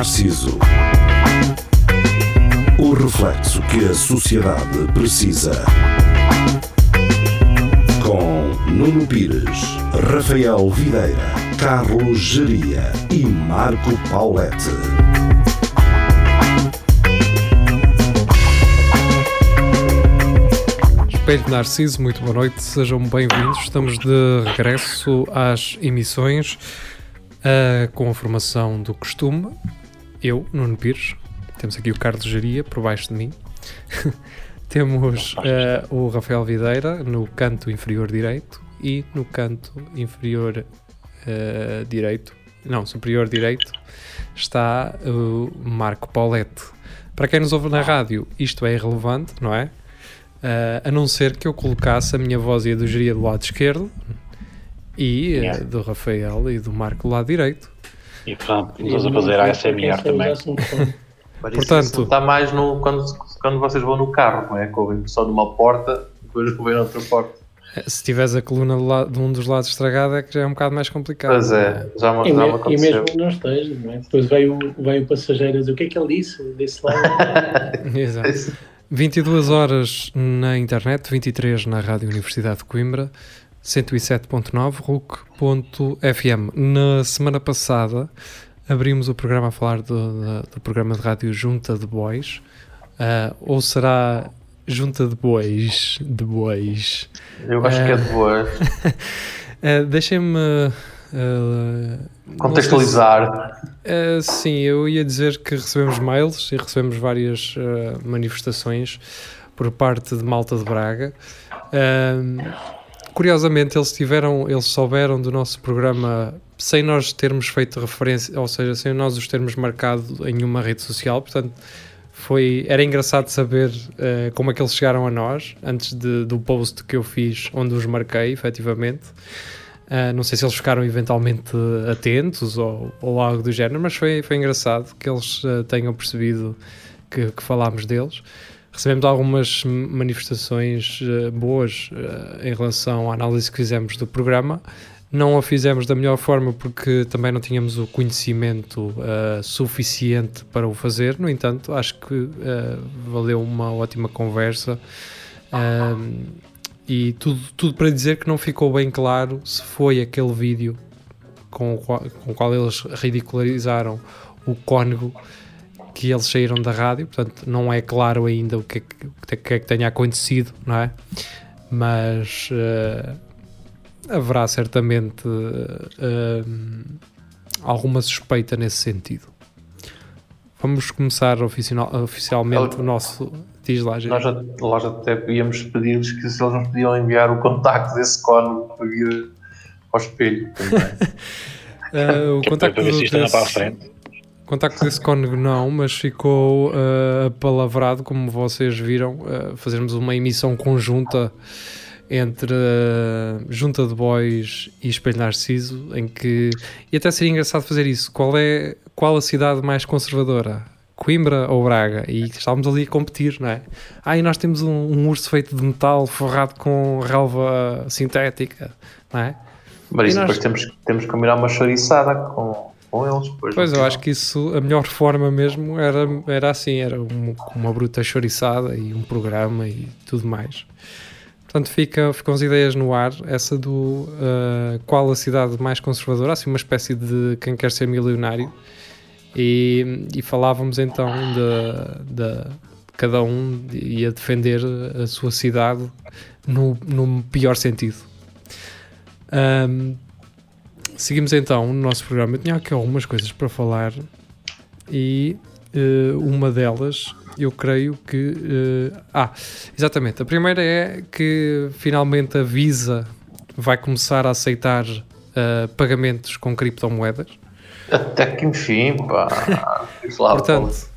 Narciso. O reflexo que a sociedade precisa. Com Nuno Pires, Rafael Videira, Carlos Geria e Marco Paulette. Espelho de Narciso, muito boa noite, sejam bem-vindos. Estamos de regresso às emissões uh, com a formação do costume. Eu, Nuno Pires, temos aqui o Carlos Geria por baixo de mim. temos uh, o Rafael Videira no canto inferior direito e no canto inferior uh, direito, não, superior direito, está o Marco Paulette. Para quem nos ouve na rádio, isto é irrelevante, não é? Uh, a não ser que eu colocasse a minha voz e a do Geria do lado esquerdo e yeah. do Rafael e do Marco do lado direito. E pronto, estamos a fazer a ASMR também. Portanto, está mais no, quando, quando vocês vão no carro, não é? Que só numa porta, depois ouvem outra porta. Se tiveres a coluna de, lado, de, um dos lados estragada é que já é um bocado mais complicado. Pois é, já, me, já me E mesmo não esteja, não é? Depois veio, veio o passageiro a dizer o que é que ele disse desse lado. Exato. 22 horas na internet, 23 na Rádio Universidade de Coimbra, 107.9, RUC.fm. Na semana passada abrimos o programa a falar do, do, programa de rádio Junta de Bois, uh, ou será Junta de Bois? De Bois. Eu acho uh, que é de Bois. uh, Deixem-me Uh, Contextualizar. Uh, sim, eu ia dizer que recebemos mails e recebemos várias uh, manifestações por parte de Malta de Braga. Curiosamente, eles tiveram, eles souberam do nosso programa sem nós termos feito referência, ou seja, sem nós os termos marcado em nenhuma rede social, portanto foi, era engraçado saber uh, como é que eles chegaram a nós antes de, do post que eu fiz onde os marquei, efetivamente. Uh, não sei se eles ficaram eventualmente atentos ou, ou algo do género, mas foi, foi engraçado que eles uh, tenham percebido que, que, falámos deles. Recebemos algumas manifestações uh, boas em relação à análise que fizemos do programa. Não a fizemos da melhor forma porque também não tínhamos o conhecimento suficiente para o fazer. No entanto, acho que valeu uma ótima conversa. E tudo, tudo para dizer que não ficou bem claro se foi aquele vídeo com o qual, com o qual eles ridicularizaram o cónigo que eles saíram da rádio, portanto não é claro ainda o que é que, o que, é que tenha acontecido, não é? Mas uh, haverá certamente uh, alguma suspeita nesse sentido. Vamos começar oficial, oficialmente o nosso Diz lá, gente. Nós, já, nós até íamos pedir-lhes que se eles nos podiam enviar o contacto desse cone para vir ao espelho uh, o contacto desse, para a frente. Contacto desse cónigo não, mas ficou uh, apalavrado, como vocês viram, uh, fazermos uma emissão conjunta entre uh, Junta de Boys e Espelho Narciso, em que... E até seria engraçado fazer isso. Qual é qual a cidade mais conservadora? Coimbra ou Braga e estávamos ali a competir, não é? Ah, e nós temos um, um urso feito de metal forrado com relva sintética, não é? Mas nós... depois temos, temos que combinar uma chouriçada com, com eles. Depois pois, eu acho que isso, a melhor forma mesmo era, era assim, era um, uma bruta chouriçada e um programa e tudo mais. Portanto, fica, ficam as ideias no ar, essa do uh, qual a cidade mais conservadora, assim uma espécie de quem quer ser milionário, e, e falávamos então de, de, cada um ia defender a sua cidade no, no pior sentido. Um, seguimos então no nosso programa. Eu tinha aqui algumas coisas para falar e uh, uma delas eu creio que. Uh, ah, exatamente. A primeira é que finalmente a Visa vai começar a aceitar uh, pagamentos com criptomoedas. Até que enfim, pá. Portanto,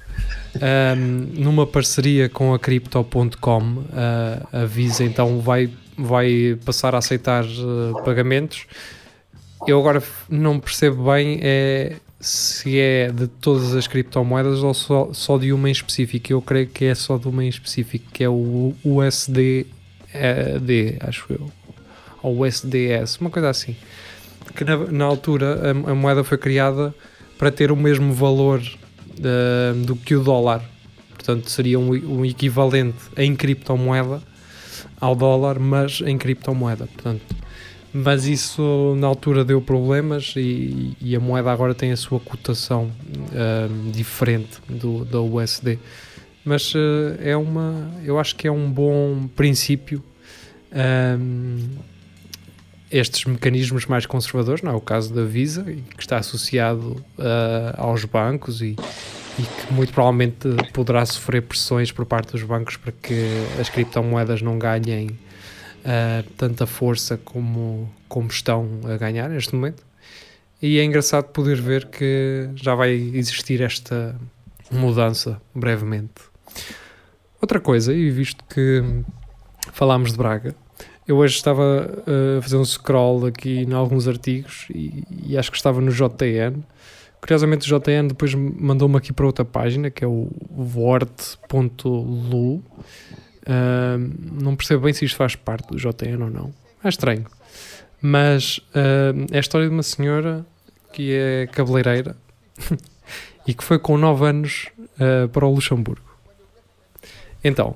um, numa parceria com a Crypto.com, uh, a Visa então vai, vai passar a aceitar uh, pagamentos. Eu agora não percebo bem é, se é de todas as criptomoedas ou só, só de uma em específico. Eu creio que é só de uma em específico, que é o USD, acho eu. Ou USDS, uma coisa assim que na, na altura a, a, moeda foi criada para ter o mesmo valor uh, do que o dólar. Portanto, seria um, um, equivalente em criptomoeda ao dólar, mas em criptomoeda. Portanto, mas isso na altura deu problemas e, e a moeda agora tem a sua cotação uh, diferente do, da USD. Mas uh, é uma, eu acho que é um bom princípio estes mecanismos mais conservadores, não é o caso da Visa, que está associado uh, aos bancos e, e, que muito provavelmente poderá sofrer pressões por parte dos bancos para que as criptomoedas não ganhem uh, tanta força como, como estão a ganhar neste momento. E é engraçado poder ver que já vai existir esta mudança brevemente. Outra coisa, e visto que falámos de Braga, eu hoje estava uh, a fazer um scroll aqui em alguns artigos e, e, acho que estava no JN. Curiosamente, o JN depois mandou-me aqui para outra página que é o word.lu. Uh, não percebo bem se isto faz parte do JN ou não. É estranho. Mas uh, é a história de uma senhora que é cabeleireira e que foi com 9 anos uh, para o Luxemburgo. Então,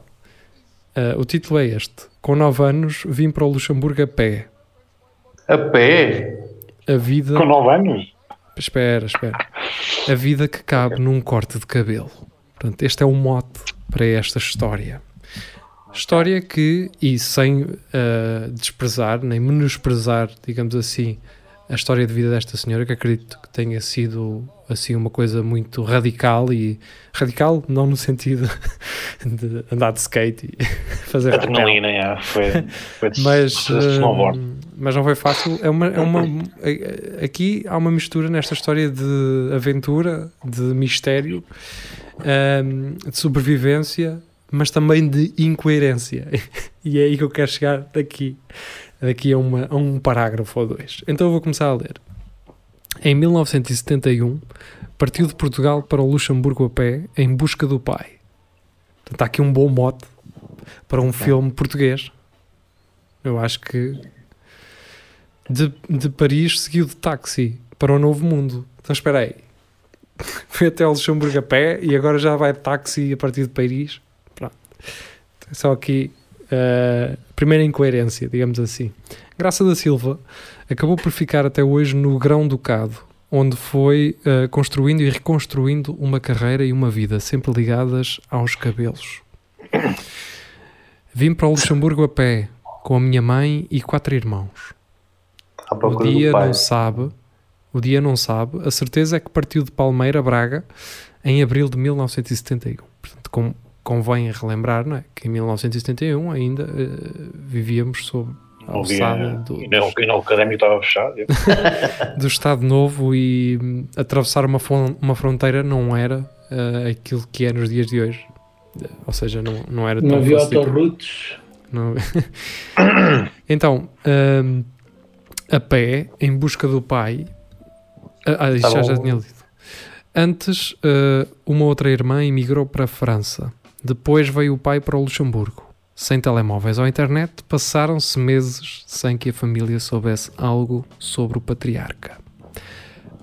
o título é este com 9 anos, vim para o Luxemburgo a pé. A pé? A vida. Com 9 anos? Espera, espera. A vida que cabe num corte de cabelo. Portanto, este é o mote para esta história. História que, e sem uh, desprezar, nem menosprezar, digamos assim, a história de vida desta senhora, que acredito que tenha sido assim uma coisa muito radical e radical não no sentido de andar de skate e fazer adrenalina, foi, foi mas, uh, mas não foi fácil. É uma, é uma, aqui há uma mistura nesta história de aventura, de mistério, um, ehm, de sobrevivência, mas também de incoerência. e é aí que eu quero chegar daqui daqui a, uma, a um parágrafo ou dois. Então eu vou começar a ler. Em 1971, partiu de Portugal para o Luxemburgo a pé em busca do pai. Portanto, está aqui um bom mote para um filme português. Eu acho que de, de Paris seguiu de táxi para o Novo Mundo. Então espera aí. Foi até o Luxemburgo a pé e agora já vai de táxi a partir de Paris. Só aqui uh, primeira incoerência, digamos assim. Graça da Silva acabou por ficar até hoje no Grão-Ducado, onde foi uh, construindo e reconstruindo uma carreira e uma vida, sempre ligadas aos cabelos. Vim para o Luxemburgo a pé, com a minha mãe e quatro irmãos. O dia não sabe, o dia não sabe, a certeza é que partiu de Palmeira, Braga, em abril de 1971. Portanto, com convém relembrar não é? que em 1971 ainda uh, vivíamos sob a alçada do, e não, o académico estava fechado do Estado Novo e um, atravessar uma, uma fronteira não era uh, aquilo que é nos dias de hoje. Ou seja, não, não era não tão havia autorrutos não... então um, a pé em busca do pai ah, isso tá já, já tinha lido. Antes, uma outra irmã emigrou para a França. Depois veio o pai para o Luxemburgo. Sem telemóveis ou internet, passaram-se meses sem que a família soubesse algo sobre o patriarca.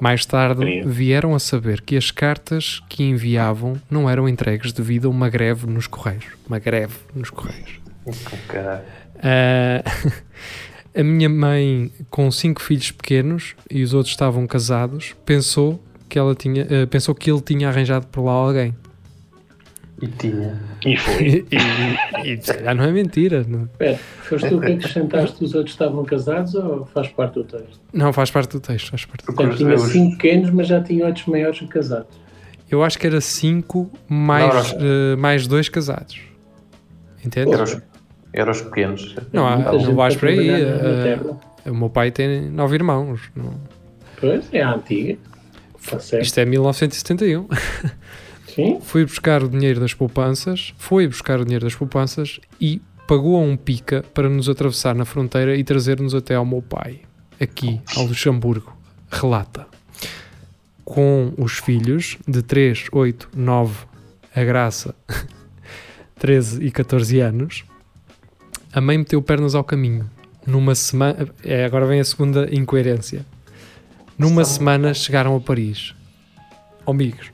Mais tarde, vieram a saber que as cartas que enviavam não eram entregues devido a uma greve nos Correios. Uma greve nos Correios. Uh, a minha mãe, com cinco filhos pequenos e os outros estavam casados, pensou que, ela tinha, uh, pensou que ele tinha arranjado por lá alguém. E tinha. E foi. e, e, e se calhar não é mentira. Não. Espera, foste tu que acrescentaste os outros estavam casados ou faz parte do texto? Não, faz parte do texto. Faz parte do Portanto, tinha cinco pequenos, mas já tinha outros maiores casados. Eu acho que era cinco mais, uh, mais dois casados. Entende? Eram os, era os pequenos. Não, há, não vais por aí. Uh, o meu pai tem nove irmãos. Não. Pois, é a antiga. Tá Isto é 1971. Sim. Foi buscar o dinheiro das poupanças, foi buscar o dinheiro das poupanças e pagou a um pica para nos atravessar na fronteira e trazer-nos até ao meu pai, aqui ao Luxemburgo. Relata. Com os filhos de 3, 8, 9, a graça, 13 e 14 anos, a mãe meteu pernas ao caminho. Numa semana. É, agora vem a segunda incoerência. Numa semana chegaram a Paris. Amigos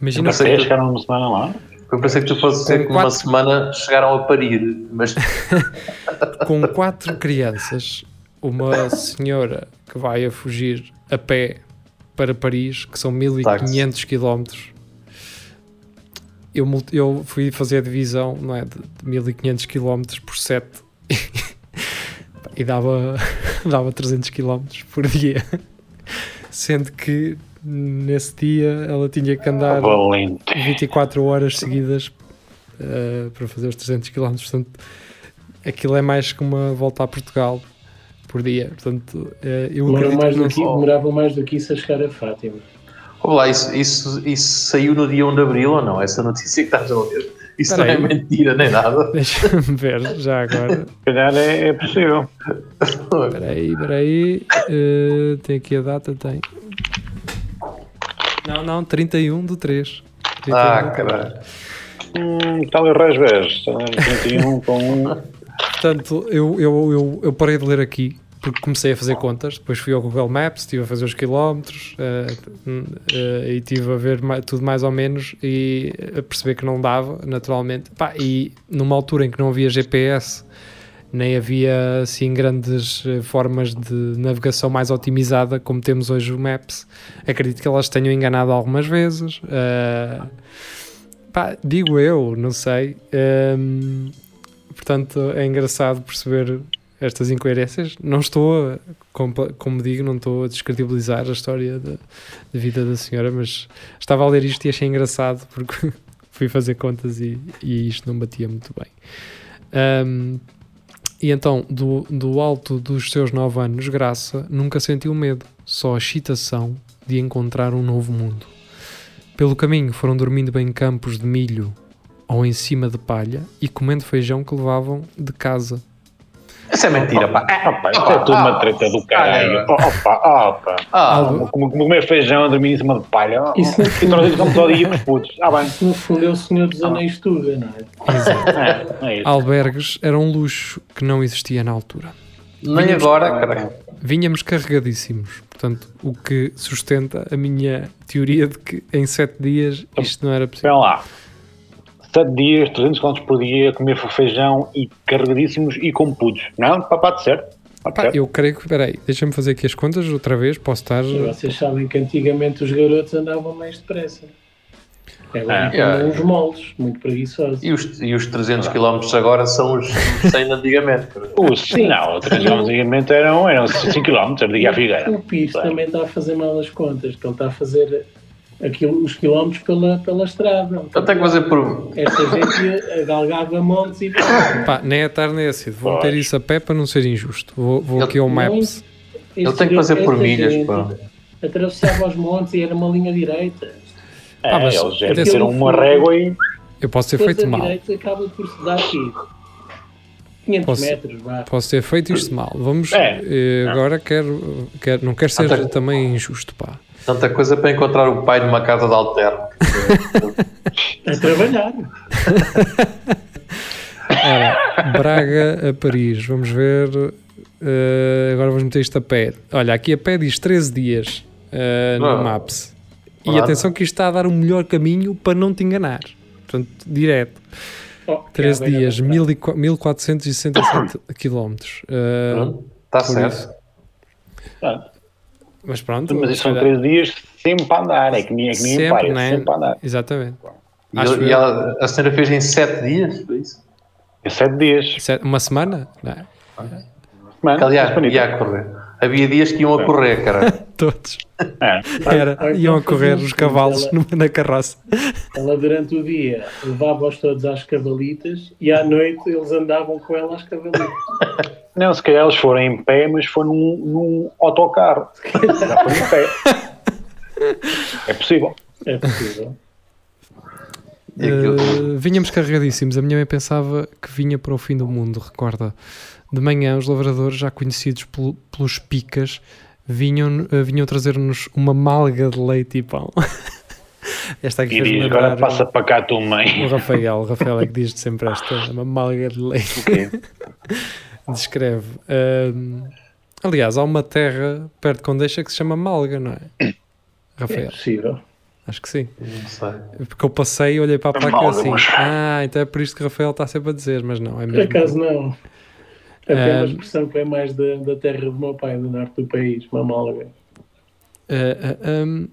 Imagina Não sei, chegaram uma semana lá. Eu pensei que tu fosse dizer que quatro- semana chegaram a parir, mas com quatro crianças, uma senhora que vai a fugir a pé para Paris, que são 1500 km. Eu, eu fui fazer a divisão não é, de, de 1500 km por 7 e dava, dava 300 km por dia. Sendo que nesse dia ela tinha que andar Valente. 24 horas seguidas eh, para fazer os 300 km. Portanto, aquilo é mais que uma volta a Portugal por dia. Portanto, eh, eu Demorou acredito mais que do que, demorava mais do que isso a chegar a Fátima. Vamos lá, isso, isso, isso saiu no dia 1 de Abril ou não? Essa notícia que estás a ler. Isso Espera não é mentira nem nada. Deixa-me ver já agora. Se calhar é, é possível. Espera aí, espera aí. Eh, tem aqui a data, tem. Não, não, 31 do 3. 31 Ah, do caralho. Hum, tal e Rasvés. 31 com um. Portanto, eu, eu, eu, eu parei de ler aqui porque comecei a fazer contas. Depois fui ao Google Maps, estive a fazer os quilómetros eh, eh, e estive a ver ma- tudo mais ou menos e a perceber que não dava, naturalmente. Pá, e numa altura em que não havia GPS, nem havia assim grandes eh, formas de navegação mais otimizada como temos hoje o Maps, acredito que elas tenham enganado algumas vezes. eh, pá, digo eu, não sei. Ehm, portanto, é engraçado perceber estas incoerências. Não estou, a, como, digo, não estou a descredibilizar a história da, da vida da senhora, mas estava a ler isto e achei engraçado porque fui fazer contas e, e isto não batia muito bem. Ahm, e então, do, do alto dos seus nove anos, Graça nunca sentiu medo, só a excitação de encontrar um novo mundo. Pelo caminho foram dormindo em campos de milho ou em cima de palha e comendo feijão que levavam de casa. Isso é mentira, pá. Opa, isto é tudo uma treta do caralho. Opa, opa. Ah, Algo- Como comer feijão a dormir em cima de palha. Isso E trouxe como todo dia para os putos. Ah, bem. Isso no fundo é o Senhor dos Anéis Tuga, não é? É, é isso. Albergues era um luxo que não existia na altura. nem agora, caralho. Vinhamos carregadíssimos, portanto, o que sustenta a minha teoria de que em sete dias isto não era possível. Espera lá. 7 dias, 300 km por dia, comer feijão e carregadíssimos e com putos. Não? Pá, pode ser. Pode Pá, ser. eu creio que, peraí, deixa-me fazer aqui as contas outra vez, posso estar... Vocês sabem que antigamente os garotos andavam mais depressa. Agora Ah. andam uns moldes, muito preguiçosos. E os, e os 300 km agora são os, os 100 de antigamente. O, não, 300 km antigamente eram, eram 5 km, à Figueira. O Pires também está a fazer mal as contas, que ele está a fazer aquilo, os quilómetros pela, pela estrada. Eu tenho que fazer por. Esta gente galgava montes e Pá, nem é tarde nem é cedo, vou meter isso a pé para não ser injusto. Vou, vou Eu- aqui ao Maps. Eu tenho que fazer por Esta milhas, gente pá. Atravessava os montes e era uma linha direita. É, Ah, mas eles uma régua e. Eu posso ter feito mal. direita acaba por se dar aqui. 500 Posso- metros, vá. Posso ter feito isto mal. Vamos. É. eh, agora quero, quero. Não quero ser Até- também injusto, pá. Tanta coisa para encontrar o pai numa casa de alterno. A trabalhar. Ora, Braga a Paris, vamos ver. eh, agora vamos meter isto a pé. Olha, aqui a pé diz 13 dias eh, no Ah. Maps. E Claro. atenção que isto está a dar o melhor caminho para não te enganar. Portanto, direto. Oh, 13 cá, velho, dias, atrás. 14- 1467 km. Eh, Está certo. isso. Ah, Mas pronto. Mas isso são 3 dias sempre para andar. É que nem, é que nem Sempre, Empire, né? sempre para andar. Exatamente. E, Acho ele- e eu. ela- a senhora fez em 7 dias? Foi isso? É 7 dias. Se- Uma semana? Não é? Mano, Que, aliás, ia a correr. Havia dias que iam a correr, cara. Todos. É. Era, iam a correr os cavalos ela- na carroça. Ela durante o dia levava-os todos às cavalitas e à noite eles andavam com ela às cavalitas. Não, se calhar eles foram em pé, mas foi num, num autocarro. Já foi em pé. É possível. É possível. E Uh, vinhamos carregadíssimos. A minha mãe pensava que vinha para o fim do mundo, recorda. De manhã, os lavradores, já conhecidos pelo- pelos picas, vinham, uh, vinham trazer-nos uma malga de leite e pão. Esta aqui E diz, agora passa para cá a tua o mãe. Rafael. O Rafael é que diz sempre esta, uma malga de leite. Descreve. Um, aliás, há uma terra perto de Condeixa que se chama Malga, não é? É Rafael. possível. Acho que sim. Não sei. Porque eu passei e olhei para a placa e eu assim, ah, então é por isto que o Rafael está sempre a dizer, mas não, é Por mesmo. acaso não. Até Ah, uma expressão que é mais da, da terra do meu pai, do norte do país, mamálga. Ah, ah, hum,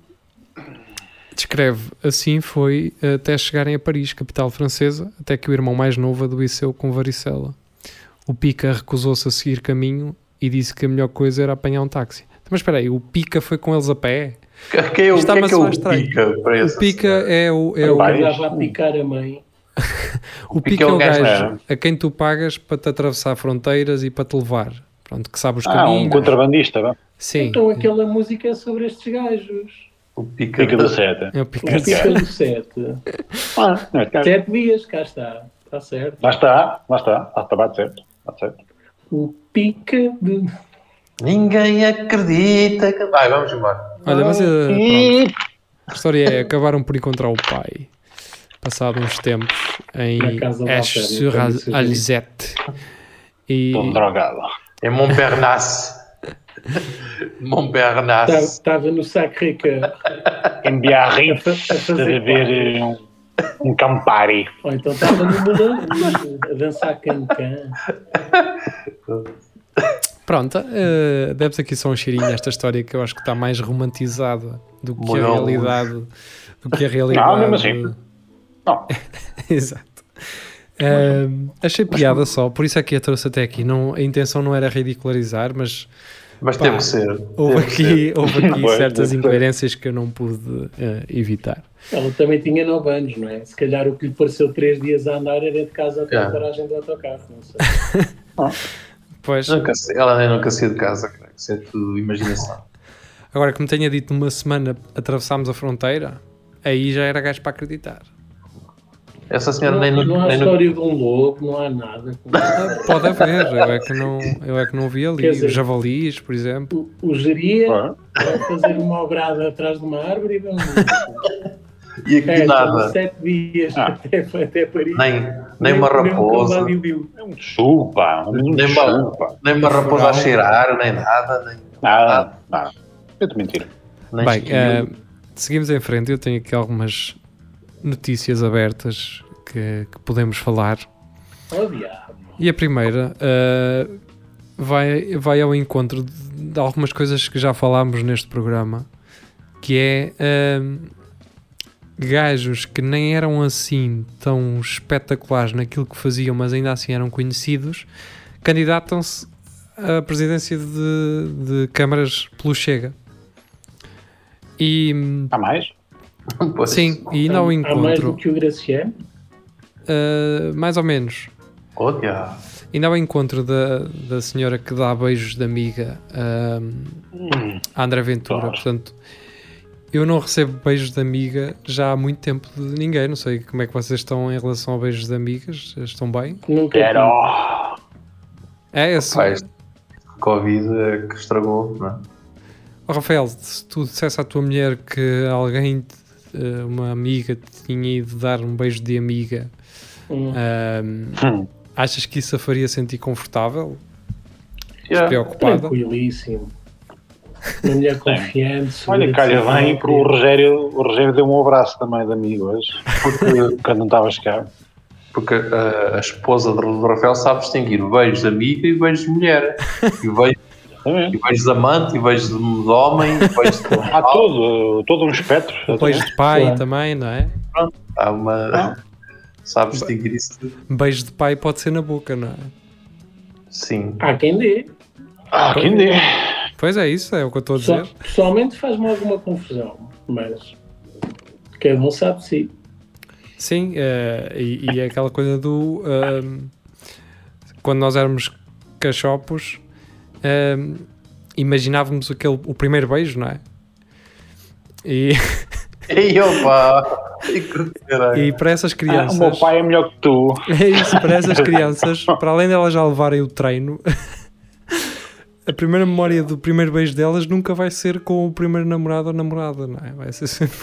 descreve assim foi até chegarem a Paris, capital francesa, até que o irmão mais novo adoeceu com varicela. O Pica recusou-se a seguir caminho e disse que a melhor coisa era apanhar um táxi. Mas espera aí, o Pica foi com eles a pé? Que- é Isto quem é, que é o estranho. pica O? Pica é o, é o. Andava a picar a mãe. O Pica Pica é o gajo, gajo a quem tu pagas para te atravessar fronteiras e para te levar. Pronto, que sabe os Ah, caminhos. um contrabandista, vá. Sim, Então aquela música é sobre estes gajos. O pica, Pica da seta. é o O Pica. pica do sete. Ah, é. Sete dias, cá está. Está certo. Lá está, lá está. Lá está, bate certo. Bate certo. O pica de. Ninguém acredita que. Vai, vamos embora. Olha, mas eh, pronto. A história é acabaram por encontrar o pai, passado uns tempos, em Esch-sur-Alzette. E drogado. É Montparnasse. Montparnasse. Estava no Sacré-Cœur. Em Biarritz, A a deve haver um, um Campari. Ou então estava no Moulin a dançar cancan. pronto, eh, demos aqui só um cheirinho nesta história que eu acho que está mais romantizada do que a Moulin realidade. Do que a realidade. Não, mesmo assim. Não. Exato. Ahm, achei piada só, por isso é que a trouxe até aqui. Não, a intenção não era ridicularizar, mas Mas Pá, teve que ser. houve que ser. aqui, houve aqui certas incoerências que eu não pude eh, evitar. Ela também tinha 9 anos, não é? Se calhar o que lhe pareceu 3 dias a andar era de casa até a paragem do autocarro. Não sei. Pois, Nunca ela nem nunca saiu de casa, cara. Isso é tudo imaginação. agora que me tenha dito numa semana atravessámos a fronteira, aí já era gajo para acreditar. Essa senhora Não, nem, nu- não há nem história de um lobo, não há nada. Ah, Pode haver, eu é que não, eu é que não vi ali. Dizer- Os javalis, por exemplo. O, o geria Ah, vai fazer uma obrada atrás de uma árvore e vamos. E aqui É, nada. 7 dias Ah. até, até Paris. Nem, nem uma Nem um raposa. É um chupa. Um Nem uma, chupa. nem uma raposa a cheirar, nem nada. Nem, Nada, nada. Eu te mentira. nem Bem, eh, seguimos em frente. Eu tenho aqui algumas notícias abertas que, que podemos falar. Oh, diabo. E a primeira eh, vai, vai ao encontro de, algumas coisas que já falámos neste programa, que é eh, gajos que nem eram assim tão espetaculares naquilo que faziam, mas ainda assim eram conhecidos, candidatam-se à presidência de, de câmaras pelo Chega. E Há mais? Pois. sim, e ainda ao Há mais do encontro, que o Graciano? eh, mais ou menos. Diabo. Ainda ao encontro da, da senhora que dá beijos de amiga ahm, à André Ventura. Claro. Portanto, eu não recebo beijos de amiga já há muito tempo de ninguém. Não sei como é que vocês estão em relação a beijos de amigas. Estão bem? Nunca Quero. É este Covid é que estragou, não é? Oh, Rafael, se tu dissesse à tua mulher que alguém, eh, uma amiga, te tinha ido dar um beijo de amiga, Hum. Hum. achas que isso a faria sentir confortável? Yeah. Preocupada? Tranquilíssimo. Uma mulher confiante. Olha, calha bem, própria. o Rogério, o Rogério deu um abraço também de amigo hoje, Porque, quando não estava a chegar. porque a, a esposa do do Rafael sabe distinguir beijos de amiga e beijos de mulher. E beijos, Também. e beijos de amante, e beijos de, homem, e beijos de. Há todo, todo um espectro. Beijo de pai Claro. também, não é? Há uma. Sabe distinguir isso tudo? Beijo de pai pode ser na boca, não é? Sim. Há quem dê. Ah, quem dê. Pois é isso, é o que eu estou a dizer. Pessoalmente faz-me alguma confusão, mas cada um sabe de si. Sim, eh, e, e é aquela coisa do. ehm, quando nós éramos cachopos, imaginávamos aquele, o primeiro beijo, não é? E, Ei, opa! E e para essas Ah, crianças. o meu pai é melhor que tu. É isso, para essas crianças, para além delas já levarem o treino, a primeira memória do primeiro beijo delas nunca vai ser com o primeiro namorado ou namorada, não é? Vai ser sempre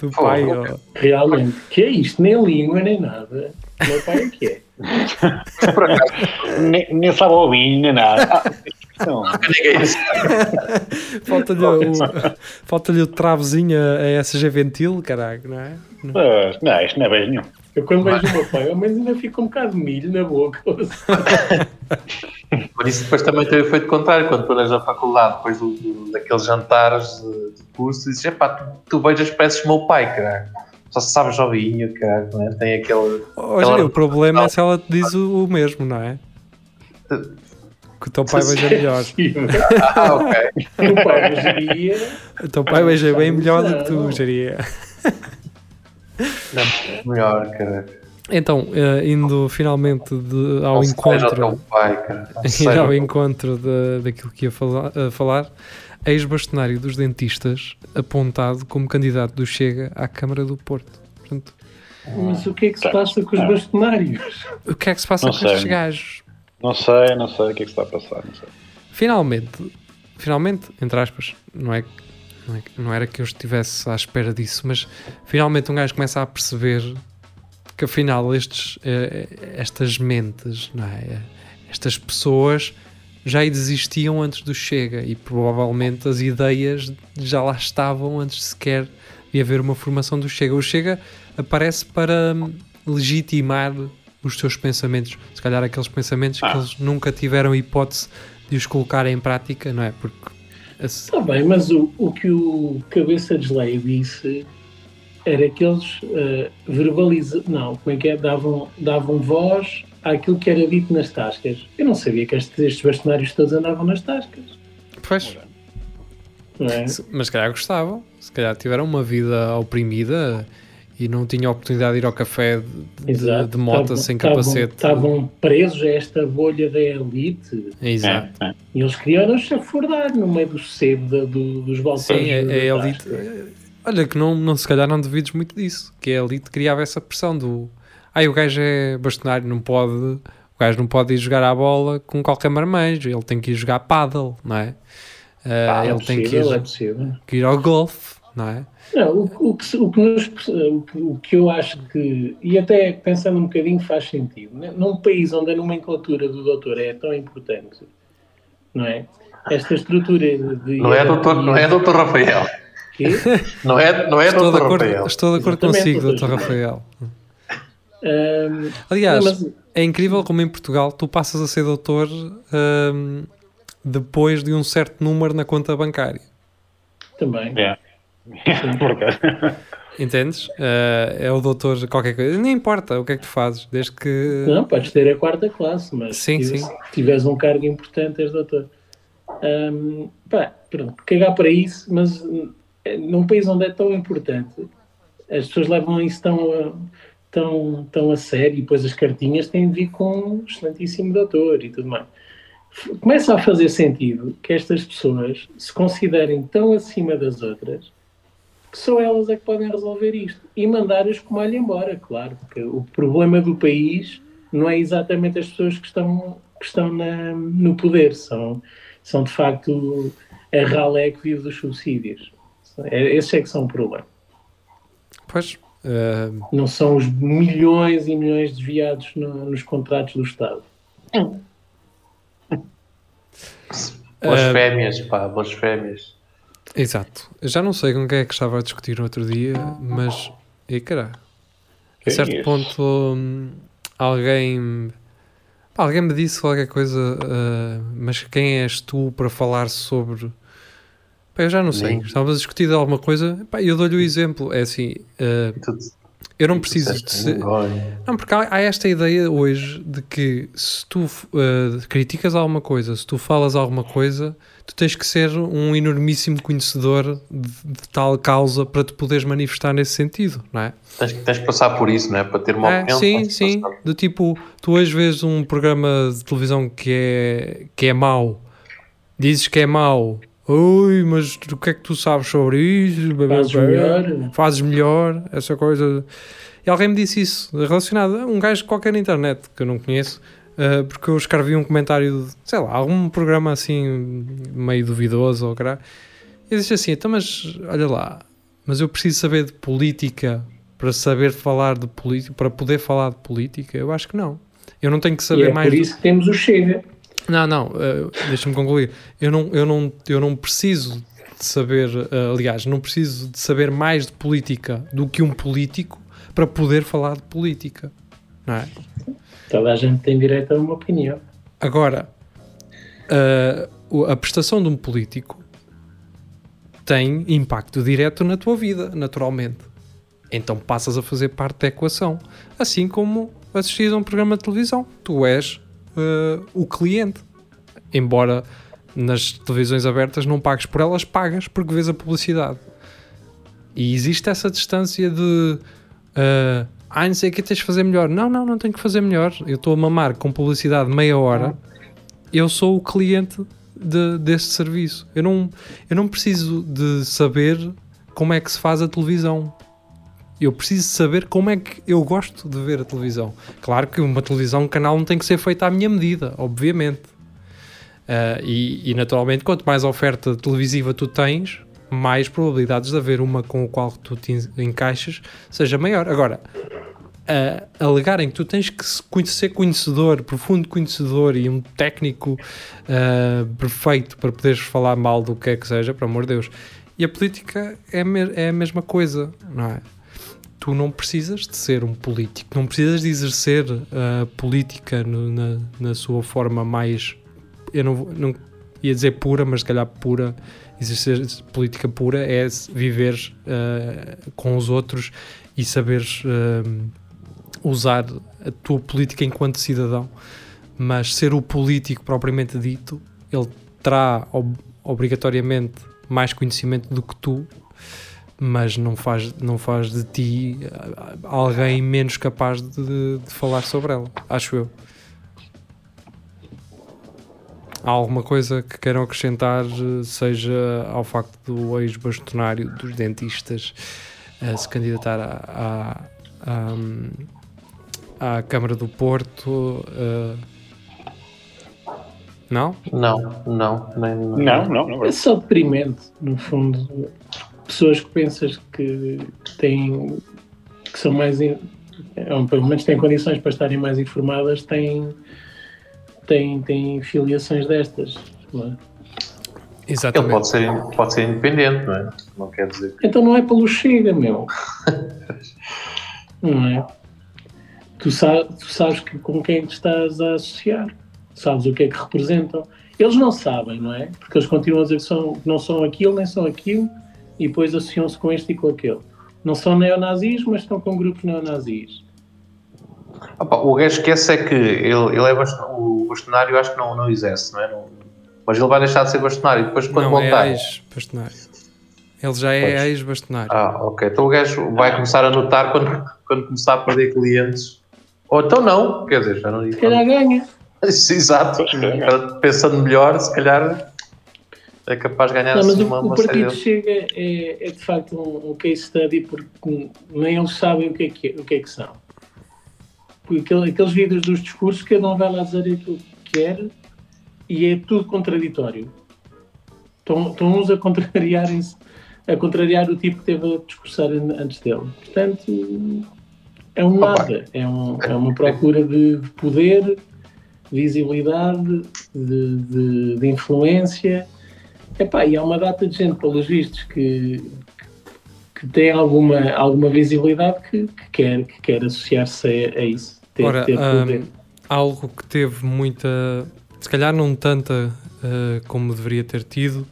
do pai. ok. ou- Realmente, que é isto? Nem língua, nem nada. O meu pai é que é. Por acaso, Nem, nem sabe ouvir, nem nada. Ah, Não. falta-lhe o, falta o travozinho a SG Ventil, caralho, não é? Ah, Não, isto não é beijo nenhum. Eu quando vejo o meu pai, ao menos ainda fica um bocado de milho na boca. Por isso depois também teve o efeito contrário, quando tu na faculdade, depois do, do- daqueles jantares de, de curso, dizes, epá, tu, tu beijas pareces meu pai, caralho. Só se sabes ovinho, caralho, não é? Tem aquele... Hoje aquela- o problema é se ela te diz o, o mesmo, não é? Que o teu pai beija melhor. Ah, ok. o pai geria. O teu pai beija bem melhor do que tu, Jeria. Melhor, caralho. Então, eh, indo finalmente de- ao Não encontro, teu pai, caralho. Não ir ao encontro da- daquilo que ia fala- a falar, ex-bastonário dos dentistas apontado como candidato do Chega à Câmara do Porto. Portanto, Mas o que é que se passa com os bastonários? o que é que se passa Não com sei. estes gajos? Não sei, não sei o que é que se está a passar. Não sei. Finalmente, finalmente, entre aspas, não é, que- não, é não era que eu estivesse à espera disso, mas finalmente um gajo começa a perceber que afinal estes, eh, estas mentes, não é? estas pessoas já existiam antes do Chega e provavelmente as ideias já lá estavam antes sequer de haver uma formação do Chega. O Chega aparece para hum, legitimar os seus pensamentos, se calhar aqueles pensamentos que Ah. eles nunca tiveram hipótese de os colocar em prática, não é? Porque Está bem, mas o, o que o Cabeça de Geleia disse era que eles eh, verbalizam. Não, como é que é? Davam, davam voz àquilo que era dito nas tascas. Eu não sabia que estes, estes bastonários todos andavam nas tascas. Pois, Não é? se- mas se calhar gostavam, se calhar tiveram uma vida oprimida e não tinham oportunidade de ir ao café de, de, de moto sem capacete. Estavam presos a esta bolha da elite Exato. É, é. e eles queriam-nos chafurdar no meio do sebo da- do- dos balcões. Sim, a, da a elite. Olha, que não, não, se calhar não duvides muito disso. Que a elite criava essa pressão do. Ai, o gajo é bastonário, não pode. O gajo não pode ir jogar à bola com qualquer marmanjo, ele tem que ir jogar paddle, não é? Ah, Ah, é ele tem que possível, é ir, possível. que ir ao golfe, não é? Não, o, o que, o, que nos- o que- o que eu acho que, e até pensando um bocadinho faz sentido, né? num país onde a nomenclatura do doutor é tão importante, não é? Esta estrutura de. Não é doutor, não é doutor Rafael. Quê? Não é, não é Estou de doutor acordo, Rafael. estou de acordo Exatamente, consigo, doutor Dr. Rafael. Ahm, Aliás, mas- é incrível como em Portugal tu passas a ser doutor ahm, depois de um certo número na conta bancária. também. É. Por acaso. Entendes? Ah, é o doutor qualquer coisa. Nem importa o que é que tu fazes, desde que. Não, podes ter a quarta classe, mas Sim, se, sim. tiveres um cargo importante, és doutor. Ahm, pá, pronto, cagar para isso, mas hum, num país onde é tão importante, as pessoas levam isso tão a, tão, tão a sério e depois as cartinhas têm de vir com um excelentíssimo doutor e tudo mais. Começa a fazer sentido que estas pessoas se considerem tão acima das outras que só elas é que podem resolver isto e mandar-as como alho embora, claro, porque o problema do país não é exatamente as pessoas que estão, que estão na- no poder, são, são de facto a ralé que vive dos subsídios. É- Esses é que são o problema. Pois. Ah, Não são os milhões e milhões desviados no- nos contratos do Estado. Boas Ah, fêmeas, pá, boas fêmeas. exato. Eu já não sei com quem é que estava a discutir no outro dia, mas. E caralho. A certo isso? ponto, hum, alguém. pá, Alguém me disse qualquer coisa, ah, mas quem és tu para falar sobre. Pá, eu já não sei. Nem. Estávamos a discutir de alguma coisa. Pá, eu dou-lhe o exemplo. É assim. Tudo- eu não preciso de ser. Não, porque há, há esta ideia hoje de que se tu uh, criticas alguma coisa, se tu falas alguma coisa, tu tens que ser um enormíssimo conhecedor de, de tal causa para te poderes manifestar nesse sentido, não é? Tens, tens que passar por isso, não é? Para ter uma É, opinião. sim, sim. passar. Do tipo, tu hoje vês um programa de televisão que é, que é mau, dizes que é mau, ui, mas o que é que tu sabes sobre isso? Fazes melhor. fazes melhor, essa coisa. E alguém me disse isso, relacionado a um gajo qualquer na internet que eu não conheço, uh, porque eu escrevi um comentário, de, sei lá, algum programa assim meio duvidoso ou caralho. E disse assim: então, mas olha lá, mas eu preciso saber de política para saber falar de política, para poder falar de política? Eu acho que não. Eu não tenho que E saber é mais. por do- isso que temos o Chega. Não, não, uh, deixa-me concluir. Eu não, eu, não, eu não preciso de saber, uh, aliás, não preciso de saber mais de política do que um político para poder falar de política, não é? Toda a gente tem direito a uma opinião. Agora, uh, a prestação de um político tem impacto direto na tua vida, naturalmente. Então passas a fazer parte da equação. Assim como assistir a um programa de televisão. Tu és uh, o cliente. Embora nas televisões abertas não pagues por elas, pagas porque vês a publicidade. E existe essa distância de uh, ah, não sei o que tens de fazer melhor. Não, não, não tenho que fazer melhor. Eu estou a mamar com publicidade meia hora. Eu sou o cliente de, deste serviço. Eu não, eu não preciso de saber como é que se faz a televisão. Eu preciso saber como é que eu gosto de ver a televisão. Claro que uma televisão, um canal não tem que ser feita à minha medida, obviamente. Uh, e, e, naturalmente, quanto mais oferta televisiva tu tens, mais probabilidades de haver uma com a qual tu te encaixas seja maior. Agora, uh, alegarem que tu tens que ser conhecedor, profundo conhecedor e um técnico uh, perfeito para poderes falar mal do que é que seja, por amor de Deus. E a política é, é a mesma coisa, não é? Tu não precisas de ser um político, não precisas de exercer a política no, na, na, sua forma mais eu não, não ia dizer pura, mas se calhar pura, exercer política pura é viver uh, com os outros e saberes uh, usar a tua política enquanto cidadão, mas ser o político propriamente dito, ele terá ob obrigatoriamente mais conhecimento do que tu, mas não faz, não faz de ti eh, alguém menos capaz de, de falar sobre ela, acho eu. Há alguma coisa que queiram acrescentar, seja ao facto do ex-bastonário dos dentistas uh, se candidatar à, à, à, Câmara do Porto? Uh, não? Não, não, nem, não, não, não. É só deprimente, no fundo. Pessoas que pensas que têm, que são mais, in, pelo menos têm condições para estarem mais informadas, têm tem, tem filiações destas, não é? Exatamente. Ele pode ser, pode ser independente, não é? Não quer dizer. Então não é pelo Chega, meu. não é? Tu, sa tu sabes que, com quem te estás a associar, sabes o que é que representam. Eles não sabem, não é? Porque eles continuam a dizer que são, não são aquilo, nem são aquilo, e depois associam-se com este e com aquele. Não são neonazis, mas estão com grupos neonazis. Opa, o gajo esquece é que ele, ele é o bastonário, acho que não, não exerce, não é? Não, mas ele vai deixar de ser bastonário depois quando não, voltar. É ex-bastonário. Ele já é ex-bastonário. Ah, ok. Então o gajo vai começar a notar quando, quando começar a perder clientes. Ou então não, quer dizer, já não digo. Se calhar ganha. Exato. Pensando melhor, se calhar é capaz de ganhar não, mas uma, o, o partido chega é, é, de facto um, um, case study porque nem eles sabem o que é que, é, o que, é que são aquele, aqueles vídeos dos discursos, cada um vai lá dizer aquilo que quer e é tudo contraditório. Estão, estão uns a contrariarem-se, a contrariar o tipo que teve a discursar antes dele. Portanto, é um nada, é, um, é uma procura de, de poder, visibilidade, de, de, de influência. Epá, e há uma data de gente, pelos vistos, que, que tem alguma, alguma visibilidade que, que quer, que quer associar-se a, a isso ter, Ora, ter um, algo que teve muita, se calhar não tanta uh, como deveria ter tido,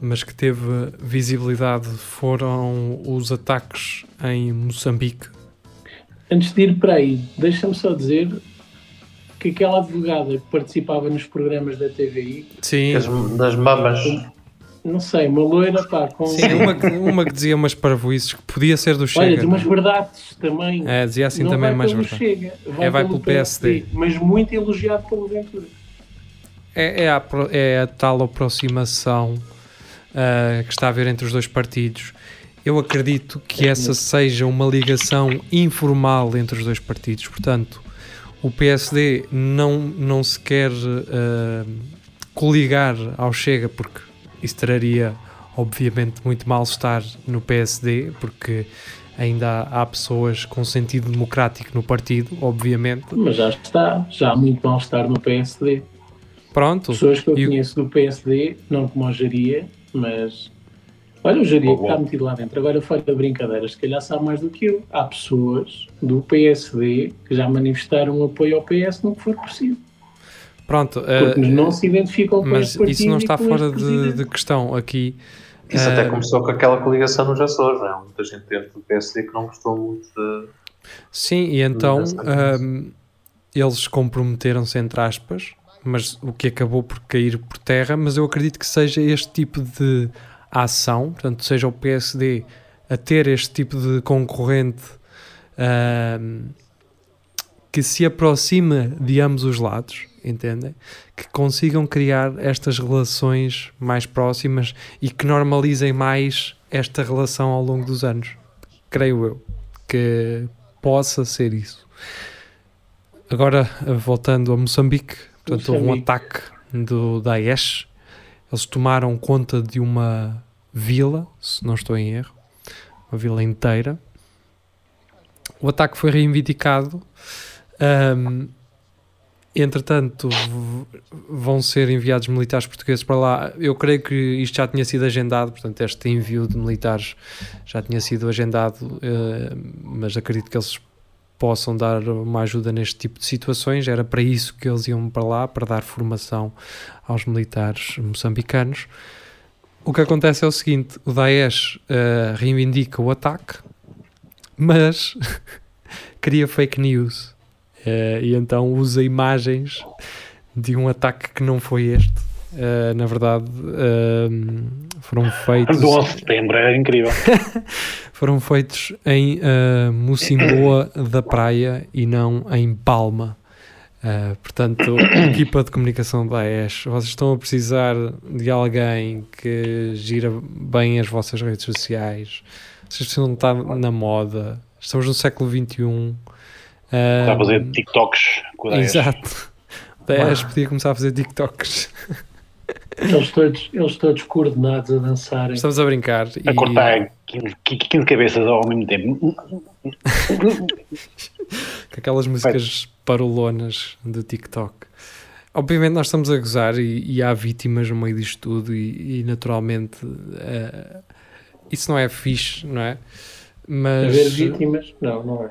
mas que teve visibilidade foram os ataques em Moçambique. Antes de ir para aí, deixa-me só dizer que aquela advogada que participava nos programas da TVI Sim. das mamas não sei, uma loira, pá, com... Sim, uma uma que dizia umas parvoíces que podia ser do Chega. Olha, de umas verdades também. É, dizia assim não também mais verdade. Chega, vai é, vai pelo, PSD. PSD. Mas muito elogiado pelo Ventura. É, é, a, é a tal aproximação uh, que está a haver entre os dois partidos. Eu acredito que essa seja uma ligação informal entre os dois partidos. Portanto, o PSD não, não se quer uh, coligar ao Chega, porque isso traria, obviamente, muito mal-estar no PSD, porque ainda há, pessoas com sentido democrático no partido, obviamente. Mas já está, já há muito mal-estar no PSD. Pronto. Pessoas que eu E o- conheço do PSD, não como o Jaria, mas. Olha o Jaria que está metido lá dentro. Agora, fora de brincadeiras, se calhar sabe mais do que eu. Há pessoas do PSD que já manifestaram apoio ao PS no que for possível. Pronto. Porque eh, não se identificam com mas isso não está fora de, de questão aqui. Isso Eh, até começou com aquela coligação nos Açores, não é? Muita gente dentro do PSD que não gostou muito de. Sim, e então ahm, eles comprometeram-se, entre aspas, mas o que acabou por cair por terra. Mas eu acredito que seja este tipo de ação, portanto, seja o PSD a ter este tipo de concorrente ahm, que se aproxima de ambos os lados, entendem? Que consigam criar estas relações mais próximas e que normalizem mais esta relação ao longo dos anos. Creio eu que possa ser isso. Agora, voltando a Moçambique, portanto, houve um Moçambique. ataque do Daesh. Eles tomaram conta de uma vila, se não estou em erro, uma vila inteira. O ataque foi reivindicado. Ahm, entretanto, vão ser enviados militares portugueses para lá. Eu creio que isto já tinha sido agendado, portanto, este envio de militares já tinha sido agendado, eh, mas acredito que eles possam dar uma ajuda neste tipo de situações. Era para isso que eles iam para lá, para dar formação aos militares moçambicanos. O que acontece é o seguinte: o Daesh eh, reivindica o ataque, mas cria fake news eh, e então usa imagens de um ataque que não foi este. Eh, na verdade, eh, foram feitos Do 11 de setembro, era incrível. foram feitos em uh, Mocimboa da Praia e não em Palma. Uh, portanto, equipa de comunicação da AES, vocês estão a precisar de alguém que gira bem as vossas redes sociais, vocês precisam estar na moda, estamos no século XXI. Está a Uh, fazer TikToks com o Daesh. Exato. Da AES podia começar a fazer TikToks. Eles todos, eles todos coordenados a dançarem. Estamos a brincar. A e- cortar 15, 15 cabeças ao mesmo tempo. com aquelas músicas parolonas do TikTok. Obviamente nós estamos a gozar e, e há vítimas no meio disto tudo e, e, naturalmente eh, isso não é fixe, não é? Mas, Haver vítimas? Não, não é.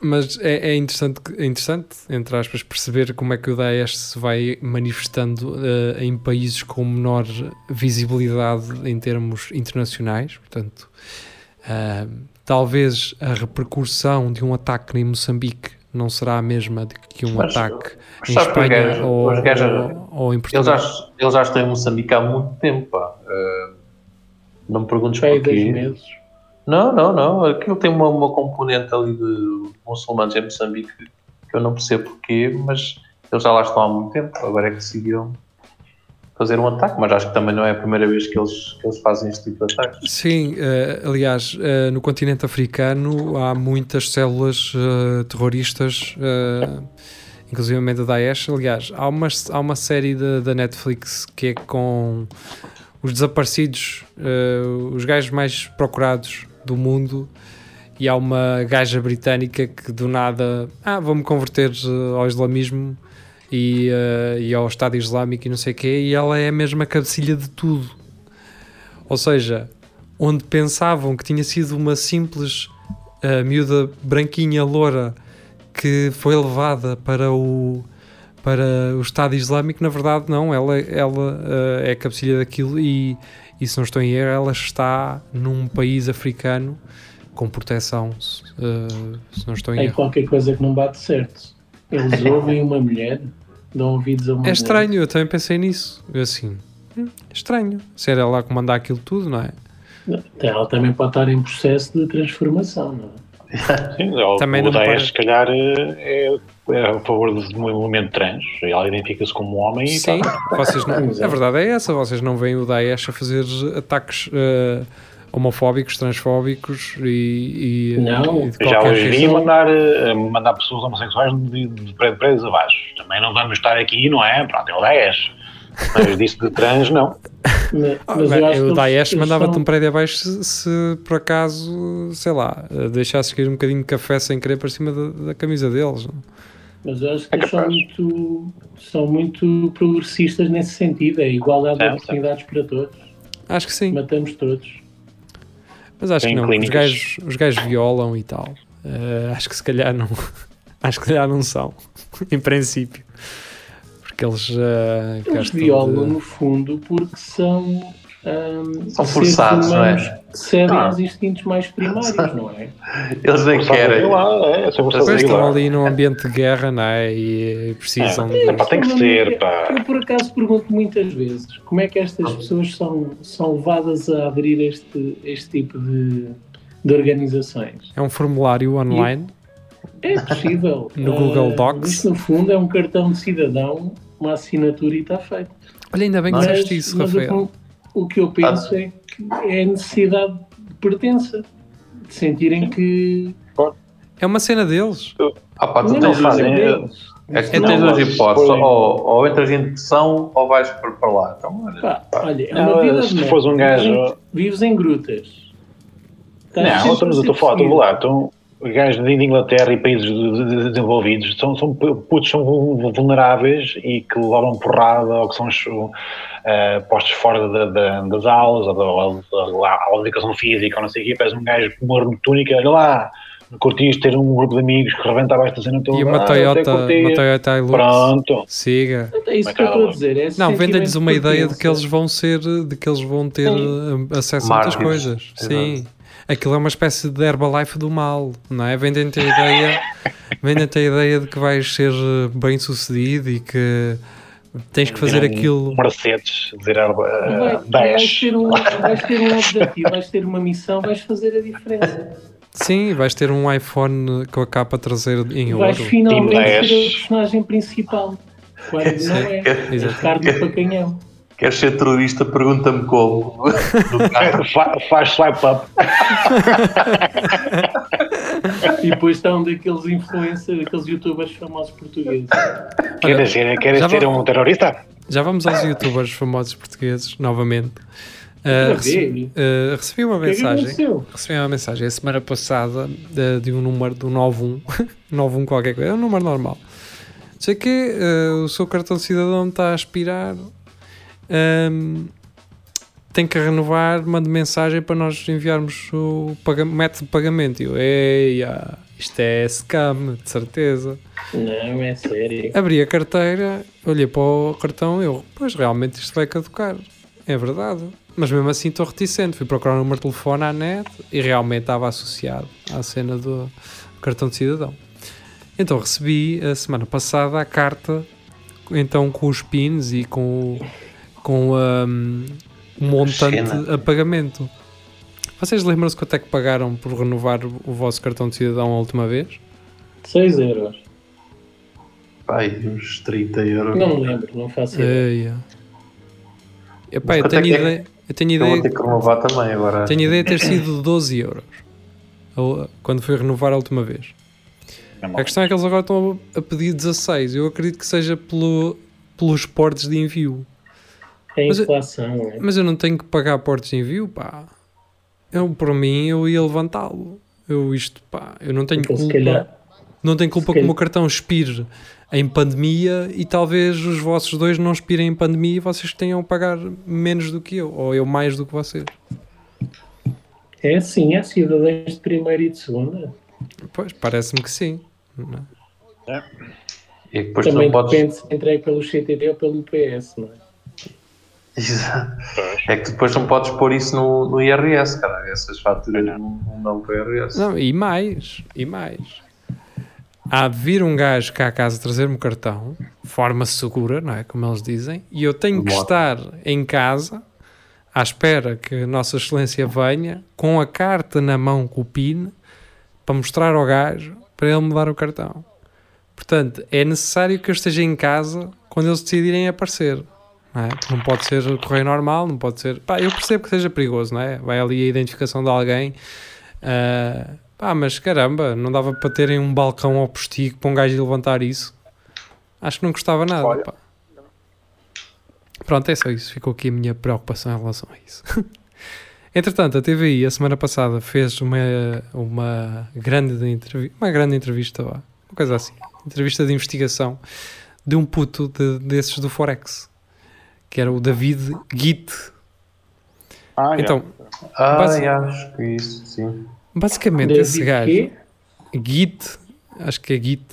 Mas é, é interessante, é interessante, entre aspas, perceber como é que o Daesh se vai manifestando eh, em países com menor visibilidade em termos internacionais. Portanto, ah, talvez a repercussão de um ataque em Moçambique não será a mesma de que um Mas, ataque mas em Espanha gajos- ou, ou, ou em Eles Portugal. já, eles já estão em Moçambique há muito tempo, pá. Eh, não me perguntes dois porquê. meses. Não, não, não. Aquilo tem uma, uma componente ali de muçulmanos em Moçambique que eu não percebo porquê, mas eles já lá estão há muito tempo. Agora é que decidiram fazer um ataque, mas acho que também não é a primeira vez que eles, que eles fazem este tipo de ataques. Sim, eh, aliás, eh, no continente africano há muitas células eh, terroristas, uh, inclusive da Daesh. Aliás, há uma, há uma série da- Netflix que é com os desaparecidos, os gajos mais procurados do mundo. E há uma gaja britânica que do nada, ah, vou-me converter eh, ao islamismo e, eh, e ao Estado Islâmico e não sei o quê, e ela é a mesma cabecilha de tudo. Ou seja, onde pensavam que tinha sido uma simples uh, miúda branquinha loura que foi levada para o para o Estado Islâmico, na verdade não, ela, ela uh, é a cabecilha daquilo e, e se não estou em erro, ela está num país africano com proteção, se, uh, se não estou em É erro. qualquer coisa que não bate certo. Eles ouvem uma mulher, dão ouvidos a uma É mulher. estranho, eu também pensei nisso. Eu assim, hum, estranho. Se era ela a comandar aquilo tudo, não é? Ela também pode estar em processo de transformação, não é? Sim, Também o Daesh, parece. se calhar, é, é a favor do movimento trans. Ela identifica-se como homem e Sim, tá. vocês não, Exato. a verdade é essa, vocês não veem o Daesh a fazer ataques eh, homofóbicos, transfóbicos e, e, Não, e Já hoje vi mandar, eh, mandar pessoas homossexuais de, de prédio prédios abaixo. Também não vamos estar aqui, não é? Pronto, é o Daesh. Mas disse de trans, não. Mas, Ah, mas eu o Daesh mandava-te são- um prédio abaixo se, se por acaso, sei lá, eh, deixasses cair um bocadinho de café sem querer para cima da, da camisa deles. não? Mas eu acho que É eles são muito, são muito progressistas nesse sentido. É igualdade de É, oportunidades para todos. Acho que sim. Matamos todos. Mas acho Tem que não. Os gajos, os gajos violam e tal. Eh, acho que se calhar não. acho que se calhar não são. em princípio. Porque eles. eh, Eles violam, de- no fundo, porque são. Ahm, São forçados, não é? cedem Ah. aos instintos mais primários, não é? Eles nem querem. lá, é, Depois estão ali num ambiente de guerra, não é? E precisam É, de. pá, tem que ser, pá. Eu, por acaso, pergunto muitas vezes como é que estas pessoas são, são levadas a aderir a este, este tipo de, de organizações. É um formulário online. É possível. No Ah, Google Docs. Isto, no fundo, é um cartão de cidadão, uma assinatura e está feito. Olha, ainda bem que Mas, disseste isso, mas Rafael. O, que eu penso é que é a necessidade de pertença. De sentirem que. É uma cena deles. Ah, pá, tu Não, tens, fazem, é deles. que tu tens duas hipóteses. Ou, ou entras em depressão ou vais para, para lá. Então, olha, Pá, olha, é Não, uma vida se fores um gajo- Vives em grutas. Estás Não, estamos a tua foto, perseguido. lá, então, gajos de Inglaterra e países de- de- desenvolvidos são, são putos são vulneráveis e que levam porrada ou que são eh, postos fora da- da- das aulas ou da, da- de educação física ou não sei o quê, parece um gajo com uma túnica, olha lá, curtiste ter um grupo de amigos que rebenta abaixo da cena toda. E uma Toyota, uma Toyota Hilux. Pronto. Siga. É isso que eu estou a dizer. É Não, vendem-lhes uma de ideia de que eles vão ser, de que eles vão ter eh, acesso a muitas coisas. Exato. Sim. Aquilo é uma espécie de Herbalife do mal, não é? Vendem-te a ideia, vendem-te a ideia de que vais ser eh, bem sucedido e que tens que fazer Um aquilo. Mercedes, dizer uh, Vai- vais, 10. ter um, vais ter um objetivo, vais ter uma missão, vais fazer a diferença. Sim, vais ter um iPhone com a capa traseira em Vais ouro. finalmente Team ser 10. o personagem principal. Quando não é. É Exato. carne para canhão. Queres ser terrorista? Pergunta-me como. Faz swipe up. E depois está um daqueles influencers, aqueles youtubers famosos portugueses. Queres ser, queres ser um terrorista? Já vamos aos youtubers famosos portugueses, novamente. Uh, recebi, uh, recebi uma é mensagem. Recebi uma mensagem a semana passada de, de um número do 91, 91 qualquer coisa, é um número normal. Sei que eh, o seu cartão de cidadão está a expirar, ehm, tem que renovar, mande mensagem para nós enviarmos o método de pagamento. E eu, eia, isto é scam, de certeza. Não, é sério. Abri a carteira, olhei para o cartão e eu, pois realmente isto vai caducar. É verdade. Mas mesmo assim estou reticente. Fui procurar o número de telefone à net e realmente estava associado à cena do cartão de cidadão. Então recebi a semana passada a carta, então com os pins e com, o- com um, o montante a pagamento. Vocês lembram-se quanto é que pagaram por renovar o vosso cartão de cidadão a última vez? 6 euros. Pai, uns 30 euros. Não me lembro, não faço ideia. Eia. Epá, eu é tenho que é? ideia, eu tenho Eu vou ideia, ter que renovar também agora. tenho ideia de ter sido 12 euros quando fui renovar a última vez. A questão é que eles agora estão a pedir 16. Eu acredito que seja pelo, pelos portes de envio. É Mas eu- inflação, é? Mas eu não tenho que pagar portes de envio, pá. Eu, por mim, eu ia levantá-lo. Eu isto, pá, eu não tenho Então, culpa. calhar, Não tenho culpa que o meu cartão expire em pandemia e talvez os vossos dois não expirem em pandemia e vocês tenham a pagar menos do que eu, ou eu mais do que vocês. é assim, é cidadãos de primeira e de segunda. Pois, parece-me que sim. não é? E depois Também não podes. depende se entrei pelo CTT ou pelo PS, não é? Exato. É que depois não podes pôr isso no, no IRS, cara. Essas faturas não, não dão para o IRS. Não, e mais, e mais. Há de vir um gajo cá a casa trazer-me o cartão, forma segura, não é? Como eles dizem, e eu tenho que estar em casa à espera que Nossa Excelência venha com a carta na mão com o PIN para mostrar ao gajo para ele me dar o cartão. Portanto, é necessário que eu esteja em casa quando eles decidirem aparecer. Não, é? não pode ser correio normal, não pode ser. Pá, eu percebo que seja perigoso, não é? Vai ali a identificação de alguém. ah, pá, mas caramba, não dava para terem um balcão ao postigo para um gajo levantar isso. Acho que não custava nada. Olha. pá. Pronto, é só isso. Ficou aqui a minha preocupação em relação a isso. Entretanto, a TVI a semana passada fez uma, uma, grande, entrevi uma grande entrevista, uma coisa assim, entrevista de investigação de um puto de- desses do Forex, que era o David Git. Ah. Então, Ah, Basi- acho que isso, sim. basicamente, David esse gajo, quê? Git, acho que é Git,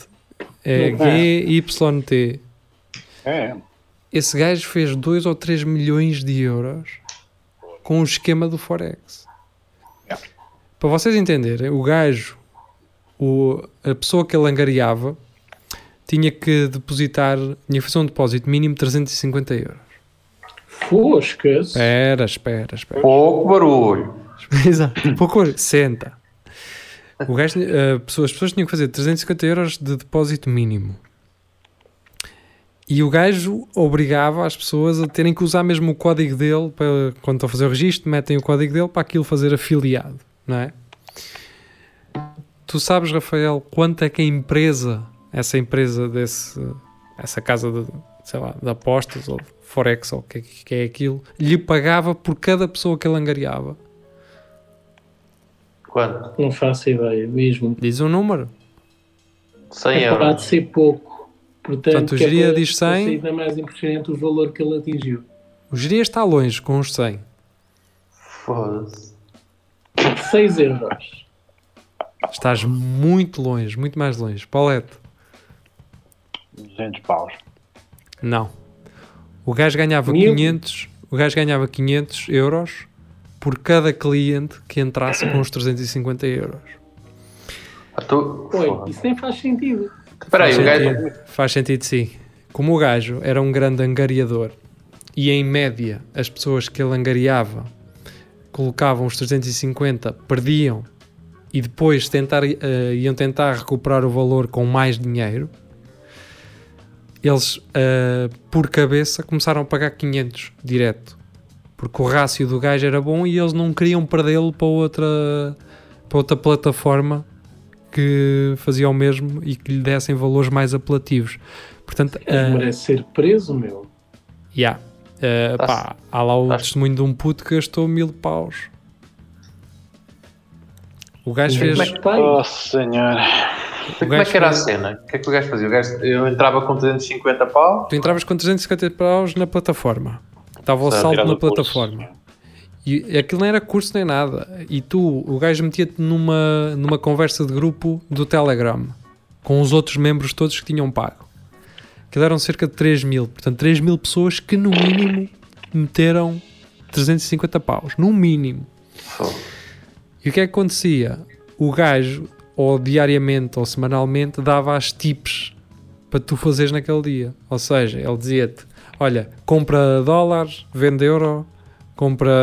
é. G-Y-T. É, Esse gajo fez 2 ou 3 milhões de euros com o esquema do Forex. Para vocês entenderem, o gajo, o, a pessoa que ele angariava, tinha que depositar, tinha que fazer um depósito mínimo de 350 euros. Foscas. Espera, espera, espera. Pouco barulho. Exato. Pouco, senta. O tinha- eh, pessoas- as pessoas tinham que fazer 350 euros de depósito mínimo. E o gajo obrigava as pessoas a terem que usar mesmo o código dele para, quando estão a fazer o registro, metem o código dele para aquilo fazer afiliado, não é? Tu sabes, Rafael, quanto é que a empresa, essa empresa desse, essa casa de, sei lá, de apostas ou de Forex ou o que, é que é aquilo, lhe pagava por cada pessoa que ele angariava? Quanto? Não faço ideia, mesmo. Diz um número. 100 É para de euros. ser pouco. Portanto, Portanto, o que é geria para- diz para 100. ser ainda mais impressionante o valor que ele atingiu. O geria está longe com os 100. Foda-se. 6 euros. Estás muito longe, muito mais longe. Paulette, 200 paus. Não. O gajo ganhava Mil? 500, o gajo ganhava 500 euros por cada cliente que entrasse com os 350 euros. Ah, tu... Oi, isso nem faz sentido. Espera aí, o gajo... sentido, faz sentido, sim. Como o gajo era um grande angariador e em média as pessoas que ele angariava colocavam os 350, perdiam e depois tentar, eh, iam tentar recuperar o valor com mais dinheiro, eles eh, por cabeça começaram a pagar 500 direto. Porque o rácio do gajo era bom e eles não queriam perdê-lo para outra, para outra plataforma que fazia o mesmo e que lhe dessem valores mais apelativos. Portanto, Ele ah, merece ser preso, meu. yeah. Ah, Tá-se- pá, há lá o tá-se- testemunho de um puto que gastou mil paus. O gajo Como fez. é? Oh, senhor. Como é que era a cena? O que é que o gajo fazia? O gajo... Eu entrava com 350 pau. Tu entravas com 350 paus na plataforma. Estava o saldo na o curso. plataforma. E aquilo não era curso nem nada. E tu, o gajo metia-te numa, numa conversa de grupo do Telegram com os outros membros todos que tinham pago. Que eram cerca de 3 mil. Portanto, 3 mil pessoas que no mínimo meteram 350 paus. No mínimo. Foda-se. E o que é que acontecia? O gajo, ou diariamente ou semanalmente, dava as tips para tu fazeres naquele dia. Ou seja, ele dizia-te: Olha, compra dólares, vende euro, compra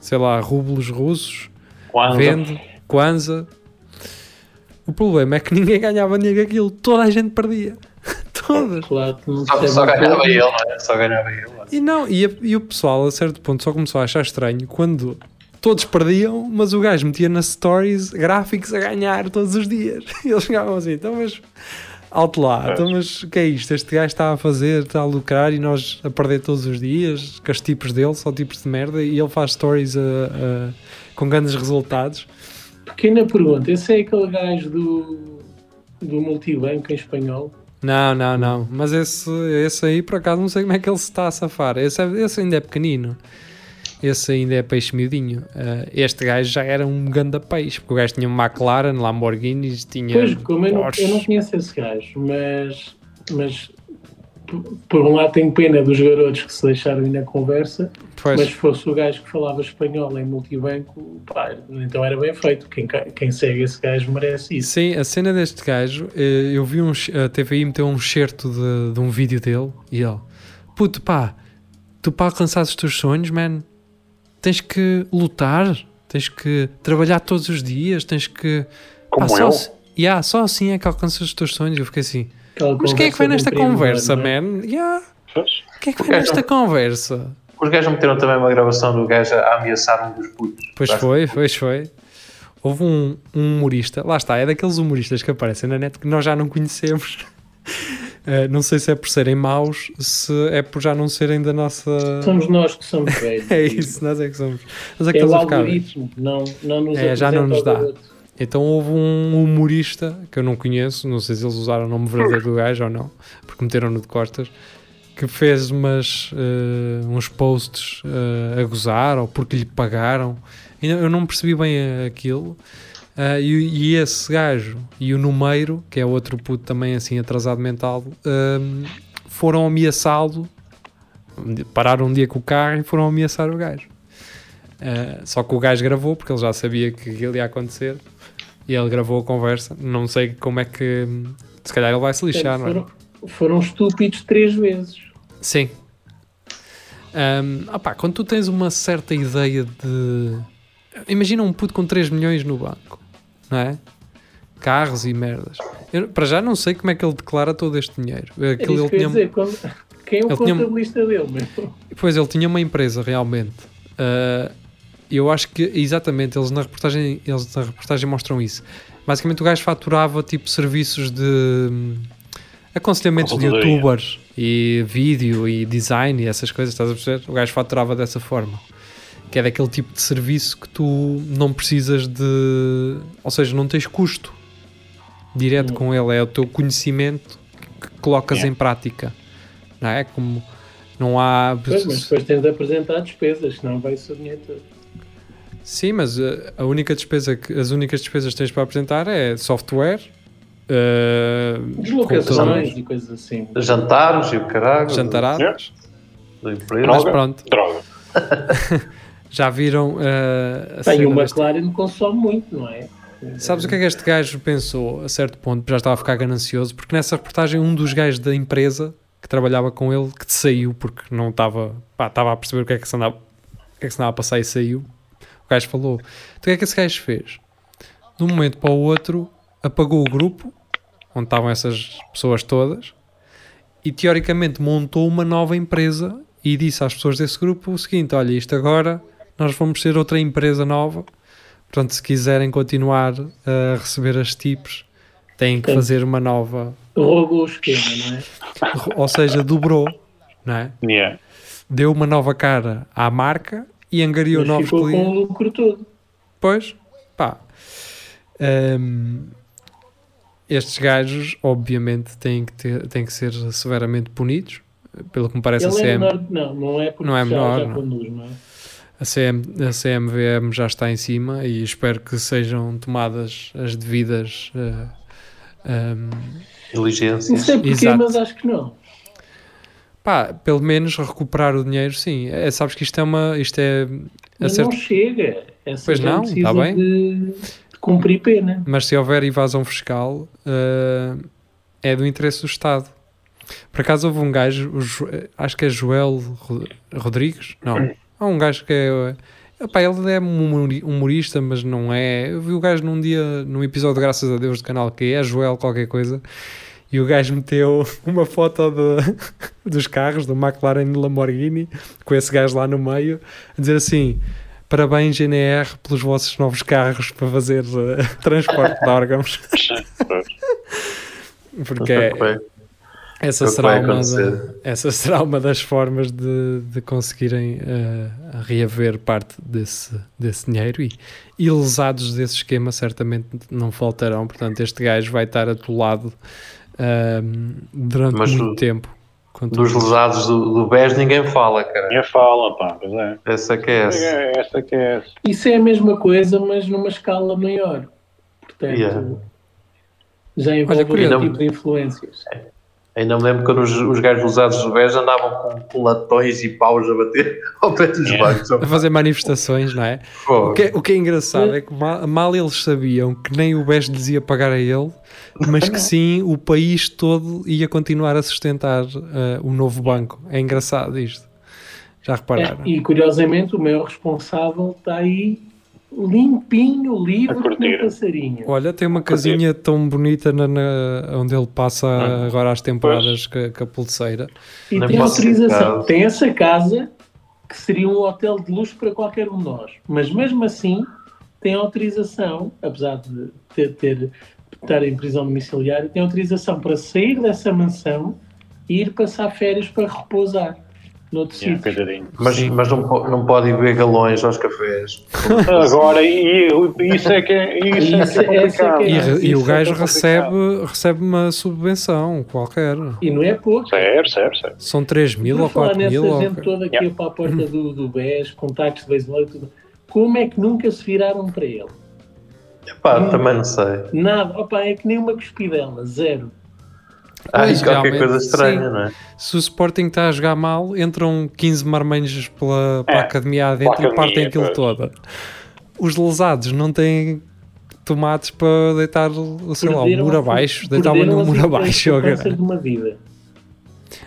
sei lá, rublos russos, vende, Kwanza. O problema é que ninguém ganhava dinheiro aquilo, toda a gente perdia. Todas. Claro, Só, percebe só ganhava ele, não é? Só ganhava ele. E não, e, a- e o pessoal a certo ponto só começou a achar estranho quando todos perdiam, mas o gajo metia nas stories gráficos a ganhar todos os dias. E eles chegavam assim, então mas alto lá, então mas o que é isto? Este gajo está a fazer, está a lucrar e nós a perder todos os dias, com os tipos dele, só tipos de merda, e ele faz stories a- a- com grandes resultados. Pequena pergunta: esse é aquele gajo do, do multibanco em espanhol? Não, não, não. Mas esse, esse aí, por acaso, não sei como é que ele se está a safar. Esse, é- esse ainda é pequenino. Esse ainda é peixe miudinho. Ah, este gajo já era um ganda peixe, porque o gajo tinha um McLaren, Lamborghinis, tinha. Pois, como eu não, eu não conheço esse gajo, mas, mas por um lado tenho pena dos garotos que se deixaram ir na conversa, Pois. mas se fosse o gajo que falava espanhol em multibanco, pá, então era bem feito. Quem, quem segue esse gajo merece isso. Sim, a cena deste gajo, eh, eu vi um, a TVI meteu um certo de, de um vídeo dele e ele, puto pá, tu para alcançar os teus sonhos, man, tens que lutar, tens que trabalhar todos os dias, tens que. Como pá, só, eu? assim- yeah, só assim é que alcanças os teus sonhos. Eu fiquei assim, Aquela mas quem é que vai conversa nesta empreendedor, conversa, não é? man? Yeah, quem é que vai nesta conversa? Os gajos meteram também uma gravação do gajo a ameaçar um dos putos. Pois foi, pois foi. Houve um, um humorista, lá está, é daqueles humoristas que aparecem na net que nós já não conhecemos. Eh, não sei se é por serem maus, se é por já não serem da nossa. Somos nós que somos velhos. É isso, nós é que somos. Nós é que É o estamos a ficar. algoritmo, não, não nos É, já não nos dá. Então houve um humorista que eu não conheço, não sei se eles usaram o nome verdadeiro do gajo ou não, porque meteram-no de costas, que fez umas, eh, uns posts eh, a gozar ou porque lhe pagaram. Eu não percebi bem aquilo. Ah, e, e esse gajo e o Numeiro, que é outro puto também assim atrasado mental, ahm, foram ameaçá-lo. Pararam um dia com o carro e foram ameaçar o gajo. Ah, só que o gajo gravou porque ele já sabia que aquilo ia acontecer e ele gravou a conversa. Não sei como é que. Se calhar ele vai se lixar, não é? foram, foram estúpidos três vezes. Sim. Ahm, opá, quando tu tens uma certa ideia de. Imagina um puto com 3 milhões no banco, não é? Carros e merdas. Eu, para já não sei como é que ele declara todo este dinheiro. É Aquilo isso ele que tinha, dizer. quando- quem é o ele tinha- contabilista dele, meu? Pois ele tinha uma empresa realmente. Ah, eu acho que exatamente eles na reportagem eles na reportagem mostram isso. Basicamente o gajo faturava tipo serviços de hum, aconselhamentos de youtubers e vídeo e design e essas coisas, estás a perceber? O gajo faturava dessa forma. Que é daquele tipo de serviço que tu não precisas de. Ou seja, não tens custo direto Hum. com ele, é o teu conhecimento que colocas Yeah. em prática. Não é? Como não há. Pois, mas depois tens de apresentar despesas, senão vai-se o dinheiro todo. Sim, mas uh, a única despesa que as únicas despesas que tens para apresentar é software, uh, Deslocações e coisas assim. Jantares e o caralho. jantaradas. Mas pronto, Droga. já viram uh, a Tem cena uma deste- McLaren consome muito, não é? Sabes o que é que este gajo pensou a certo ponto? Já estava a ficar ganancioso, porque nessa reportagem um dos gajos da empresa que trabalhava com ele que saiu porque não estava, pá, estava a perceber o que é que se andava, o que é que se andava a passar e saiu. O gajo falou: Então o que é que esse gajo fez? De um momento para o outro, apagou o grupo onde estavam essas pessoas todas e teoricamente montou uma nova empresa e disse às pessoas desse grupo o seguinte: olha, isto agora nós vamos ser outra empresa nova. Portanto, se quiserem continuar a receber as tipos, têm que Sim. fazer uma nova. Roubou o esquema, não é? Ou seja, dobrou, não é? Yeah. Deu uma nova cara à marca e angariou Mas novos ficou com clientes. o lucro todo. Pois, pá. Hum, estes gajos, obviamente, têm que, ter, têm que ser severamente punidos. Pelo que me parece, a, Ele é CM, menor, não, não é porque Não é já, menor, já não. conduz, não é? A, CM, a CMVM já está em cima e espero que sejam tomadas as devidas. eh, hum, Diligência. Não sei porquê, Exato. mas acho que não. pá, pelo menos recuperar o dinheiro, sim. É, sabes que isto é uma. Isto é. a Mas certo- não chega. Essa Pois não, precisa tá bem. De, de cumprir pena. Mas se houver evasão fiscal, eh, é do interesse do Estado. Por acaso houve um gajo, o Jo- acho que é Joel Ro- Rodrigues, não, há um gajo que é, epá, ele é humori- humorista, mas não é, eu vi o gajo num dia, num episódio, graças a Deus, do canal que é Joel qualquer coisa, e o gajo meteu uma foto de, dos carros, do McLaren e do Lamborghini, com esse gajo lá no meio, a dizer assim, parabéns GNR pelos vossos novos carros para fazer eh, transporte de órgãos, porque é, Foi. Essa É será, uma da- essa será uma das formas de, de conseguirem eh, reaver parte desse, desse dinheiro e, e lesados desse esquema certamente não faltarão. Portanto, este gajo vai estar atolado ahm, durante Mas muito o- tempo. Dos lesados do, do BES ninguém fala, cara. Ninguém fala, pá, pois é. Essa que é essa. É, Esta que é essa. Isso é a mesma coisa, mas numa escala maior. Portanto, Yeah. já envolve outro tipo de influências. Ainda me lembro quando os, os gajos usados do BES andavam com, com latões e paus a bater ao pé dos Yeah. bancos. A fazer manifestações, não é? O que, é- o que é engraçado é que mal, mal eles sabiam que nem o BES lhes ia pagar a ele, mas que sim o país todo ia continuar a sustentar eh, o novo banco. É engraçado isto. Já repararam? É, e curiosamente, o maior responsável está aí limpinho, livre, como um passarinho. Olha, tem uma casinha tão bonita na, na- onde ele passa Ah. agora as temporadas com, com a pulseira. E Nem tem autorização. Tem essa casa que seria um hotel de luxo para qualquer um de nós. Mas mesmo assim tem autorização, apesar de ter, ter- estar em prisão domiciliária, tem autorização para sair dessa mansão e ir passar férias para repousar. Noutro Yeah, sítio. Mas, Sim. mas não, não pode ir beber galões aos cafés. Agora, e, e isso é que é, isso é, Isso- que é complicado. essa é que E, é- e o Isso é gajo é recebe, recebe uma subvenção qualquer. E não é pouco. Certo, certo, certo. São 3 mil Por ou falar 4 mil. nessa ou- gente toda que Yeah. ia para a porta do, do BES, contactos de beisebol e tudo, como é que nunca se viraram para ele? Pá, também não sei. Nada. Opa, é que nem uma cuspidela, zero. Há aí Pois, qualquer realmente, coisa estranha, sim. não é? Se o Sporting está a jogar mal, entram 15 marmanjos pela, para a É, academia adentro pela e partem aquilo pois. toda. Os lesados não têm tomates para deitar, sei lá, o muro abaixo, deitar perderam no as muro abaixo.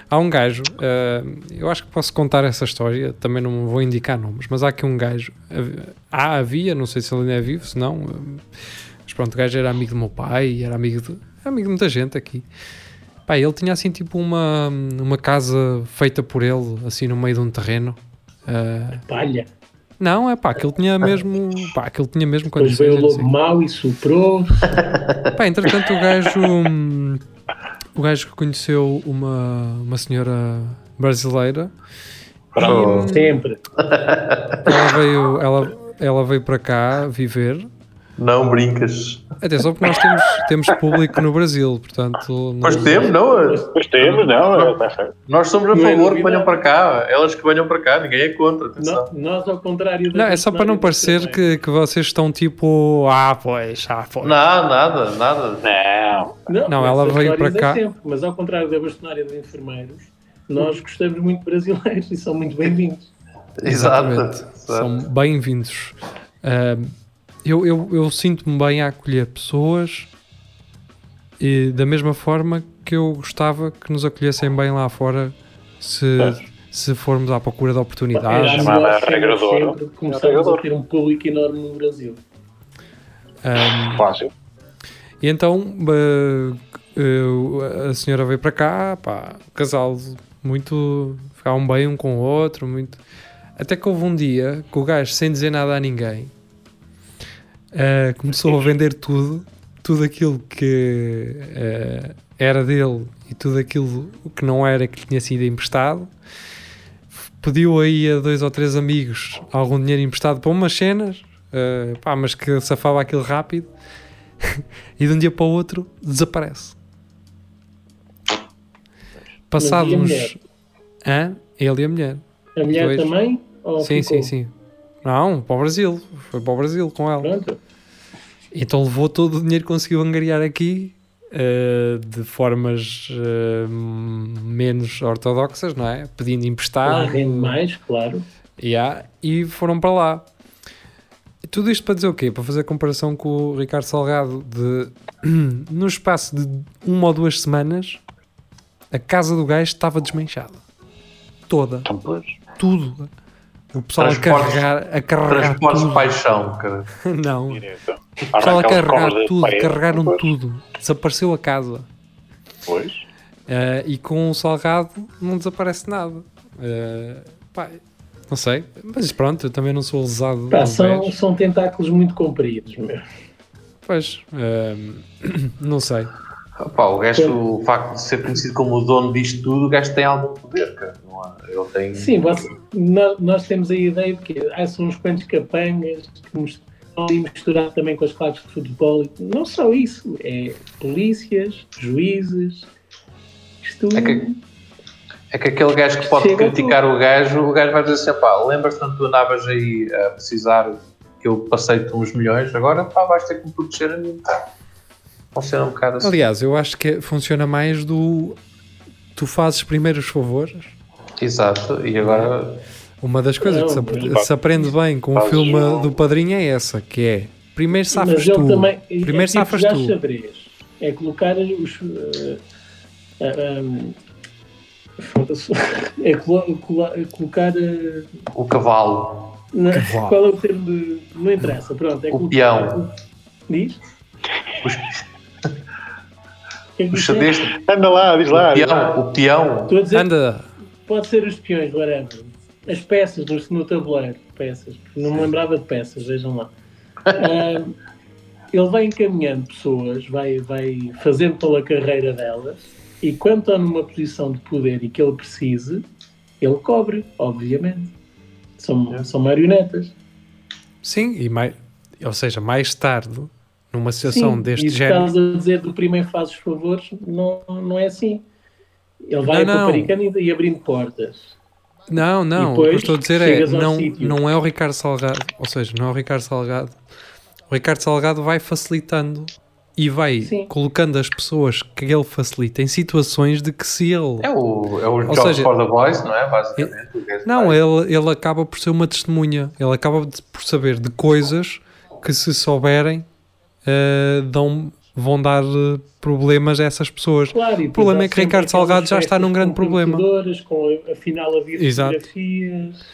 Há um gajo, eh, eu acho que posso contar essa história, também não vou indicar nomes, mas há aqui um gajo, há, havia, não sei se ele ainda é vivo, se não, eh, mas pronto, o gajo era amigo do meu pai, era amigo de, era amigo de muita gente aqui. Pá, ele tinha assim tipo uma, uma casa feita por ele, assim no meio de um terreno. eh, Palha. não, é pá, aquilo tinha mesmo, pá, aquilo tinha mesmo Depois veio o lobo sei. mau e soprou. Pá, entretanto o gajo o gajo que conheceu uma, uma senhora brasileira Oh. Sempre. ela veio, ela, ela veio para cá viver Não brincas. atenção porque nós temos, temos público no Brasil portanto nós- temos, não? é? Pois temos, não, está certo. Nós somos a Não é favor que venham para cá. Elas que venham para cá, ninguém é contra. Atenção. Nós, ao contrário não, é só para não parecer que, que vocês estão tipo ah pois, ah pois Não, nada, nada. Não, Não, Não, ela veio para ainda cá- Sempre, mas ao contrário da bastonária dos enfermeiros, nós gostamos muito de brasileiros e são muito bem-vindos. Exato. Exatamente. Exato. São bem-vindos. Ahm, eu eu, eu sinto-me bem a acolher pessoas e da mesma forma que eu gostava que nos acolhessem bem lá fora se, se formos à procura de oportunidades. a chamada regrador. sempre, Começámos a ter um público enorme no Brasil. Ahm, fácil. e então eh, eh, a senhora veio para cá, pá, casal muito. ficavam bem um com o outro, muito. Até que houve um dia que o gajo, sem dizer nada a ninguém, eh, começou a vender tudo, tudo aquilo que eh, era dele e tudo aquilo que não era que lhe tinha sido emprestado. Pediu aí a dois ou três amigos algum dinheiro emprestado para umas cenas, eh, pá, mas que safava aquilo rápido e de um dia para o outro desaparece. Passados uns. Hã? Ele e a mulher. A mulher Dois. também? Sim, ficou? sim, sim. Não, para o Brasil. Foi para o Brasil com ela. Pronto. Então levou todo o dinheiro que conseguiu angariar aqui eh, de formas eh, menos ortodoxas, não é? Pedindo Lá emprestado. rende mais, claro. Yeah, e foram para lá. Tudo isto para dizer o quê? Para fazer comparação com o Ricardo Salgado de no espaço de uma ou duas semanas a casa do gajo estava desmanchada. Toda. Então, pois. Tudo. O pessoal a carregar, a carregar Transportes de tudo. paixão, cara. Não. O pessoal a carregar tudo, carregaram Pois. tudo. Desapareceu a casa. Pois. Eh, e com o salgado não desaparece nada. Eh, pá, não sei, mas pronto, eu também não sou lesado. Pá, são, são tentáculos muito compridos. Meu. Pois, eh, não sei. Pá, o gajo, o facto de ser conhecido como o dono disto tudo, o gajo tem algum poder, cara. Não há- ele tem. Sim, você- nós, nós temos a ideia de que ah, são uns quantos capangas que nos estão ali misturado também com as claques de futebol. Não só isso, é polícias, juízes. Isto. É que- É que aquele gajo que pode criticar o gajo, o gajo vai dizer assim: pá, lembras-te quando tu andavas aí a precisar que eu passei-te uns milhões, agora pá, vais ter que me proteger a mim. Tá? Funciona um bocado assim. Aliás, eu acho que funciona mais do. Tu fazes primeiro os favores. Exato, e agora. Uma das coisas que se, Não, mas- se aprende bem com o filme um- do Padrinho é essa, que é primeiro safas tu. também. Primeiro é safas tu. É colocar os. eh, ah, um, é colo- colo- é colocar. eh, O cavalo, na- Cavalo. qual é o termo de. Não interessa, pronto. É O colocar- peão. Diz? Os- que é que o disseste? xadrez, Anda lá, diz lá. o lá. peão, o peão. Estou a dizer Anda, Pode ser os peões, whatever. As peças no, no tabuleiro. Peças. Não me lembrava de peças, vejam lá. Ah, ele vai encaminhando pessoas, vai, vai fazendo pela carreira delas, e quando está numa posição de poder e que ele precise, ele cobre, obviamente. São, são marionetas. Sim, e mais, ou seja, mais tarde, numa situação Sim, deste e género. estás a dizer do primeiro faz os favores, não, não é assim. Ele vai Não, não. e, abrindo portas. Não, não, o que eu estou a dizer é, não, sítio. não é o Ricardo Salgado, ou seja, não é o Ricardo Salgado. O Ricardo Salgado vai facilitando e vai Sim. colocando as pessoas que ele facilita em situações de que se ele. É o, é o Ou Jobs seja- for the Boys, não é? Basicamente. Guest Não, ele, ele acaba por ser uma testemunha. Ele acaba de- por saber de coisas que, se souberem, eh, dão, vão dar eh, problemas a essas pessoas. Claro, O problema é que Ricardo Salgado já está num grande problema. Com, afinal, havia Exato. fotografias.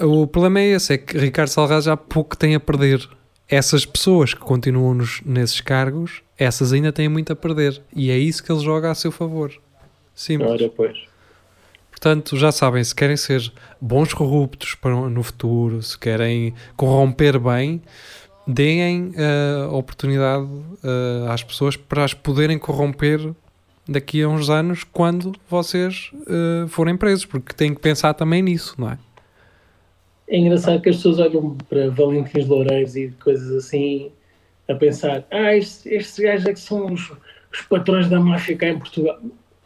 O problema é esse: é que Ricardo Salgado já pouco tem a perder. Essas pessoas que continuam nos, nesses cargos, essas ainda têm muito a perder. E é isso que ele joga a seu favor. Simples. Ora, pois. Portanto, já sabem, se querem ser bons corruptos para, no futuro, se querem corromper bem, deem a oportunidade eh, às pessoas para as poderem corromper daqui a uns anos quando vocês eh, forem presos, porque têm que pensar também nisso, não é? É engraçado que as pessoas olham para Valentins Loureiros e coisas assim a pensar: ah, estes, estes gajos é que são os, os patrões da máfia cá em Portugal.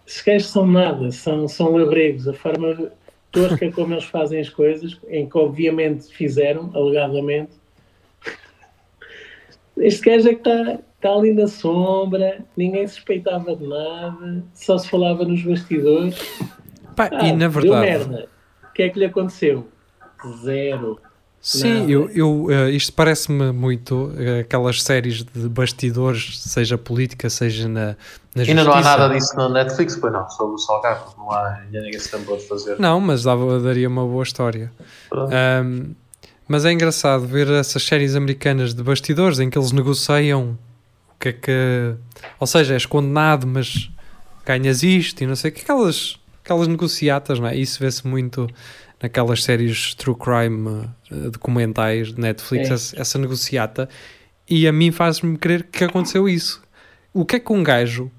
Esses gajos são nada, são, são labregos. A forma tosca como eles fazem as coisas, em que obviamente fizeram, alegadamente. Este gajo é que está está ali na sombra, ninguém suspeitava de nada, só se falava nos bastidores. Pá, Ah, e na verdade, merda. O que é que lhe aconteceu? Zero. sim, Nada. eu, eu, eh, isto parece-me muito eh, aquelas séries de bastidores, seja política, seja na, na justiça. Ainda não há nada disso no Netflix, pois não, sobre o Salgado, não há, ainda ninguém se lembrou de fazer. Não, mas dava, daria uma boa história. Pronto. Ahm, mas é engraçado ver essas séries americanas de bastidores em que eles negociam o que é que. Ou seja, és condenado, mas ganhas isto e não sei o que. Aquelas, aquelas negociatas, não é? Isso vê-se muito naquelas séries true crime eh, documentais de Netflix, É. essa, essa negociata. E a mim faz-me crer que aconteceu isso. O que é que um gajo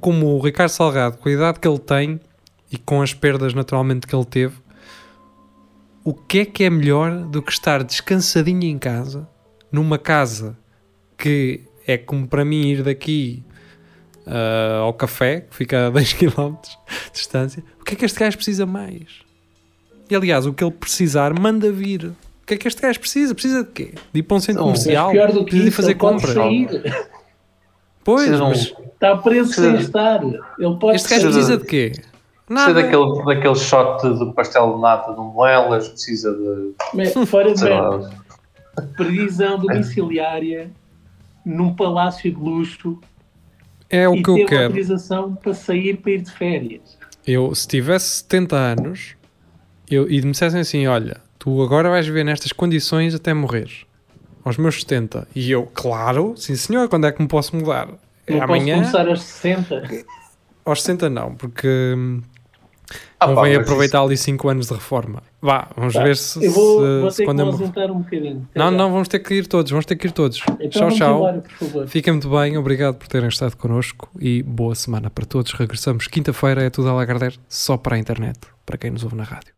como o Ricardo Salgado, com a idade que ele tem e com as perdas naturalmente que ele teve, o que é que é melhor do que estar descansadinho em casa, numa casa que é como para mim ir daqui ah, ao café, que fica a 10 km de distância. O que é que este gajo precisa mais? E aliás, o que ele precisar, manda vir. O que é que este gajo precisa? Precisa de quê? De ir para um centro Não, comercial? pior do que Precisa de fazer ele pode compras? sair. Pois, um- mas Está preso sem estar. Ele pode este gajo precisa de quê? Precisa Nada. daquele, daquele shot de pastel de nata de um moelas, precisa de. Mas Fora de merda. lá, Prisão domiciliária num palácio de luxo É o e que eu quero. autorização para sair para ir de férias. Eu, se tivesse 70 anos eu, e me dissessem assim: Olha, tu agora vais viver nestas condições até morreres, aos meus 70, e eu, claro, sim senhor, quando é que me posso mudar? É Não amanhã? posso começar aos 60. Aos 60 não, porque hum, Ah, convém mas aproveitar ali 5 anos de reforma. Vá, vamos Tá. ver se, Eu vou, se- vou ter que quando me eu um bocadinho. Não, já. não, vamos ter que ir todos, vamos ter que ir todos. Então tchau, tchau. embora, por favor. Fiquem muito bem, obrigado por terem estado connosco e boa semana para todos. Regressamos quinta-feira, é tudo a Lagardère, só para a internet, para quem nos ouve na rádio.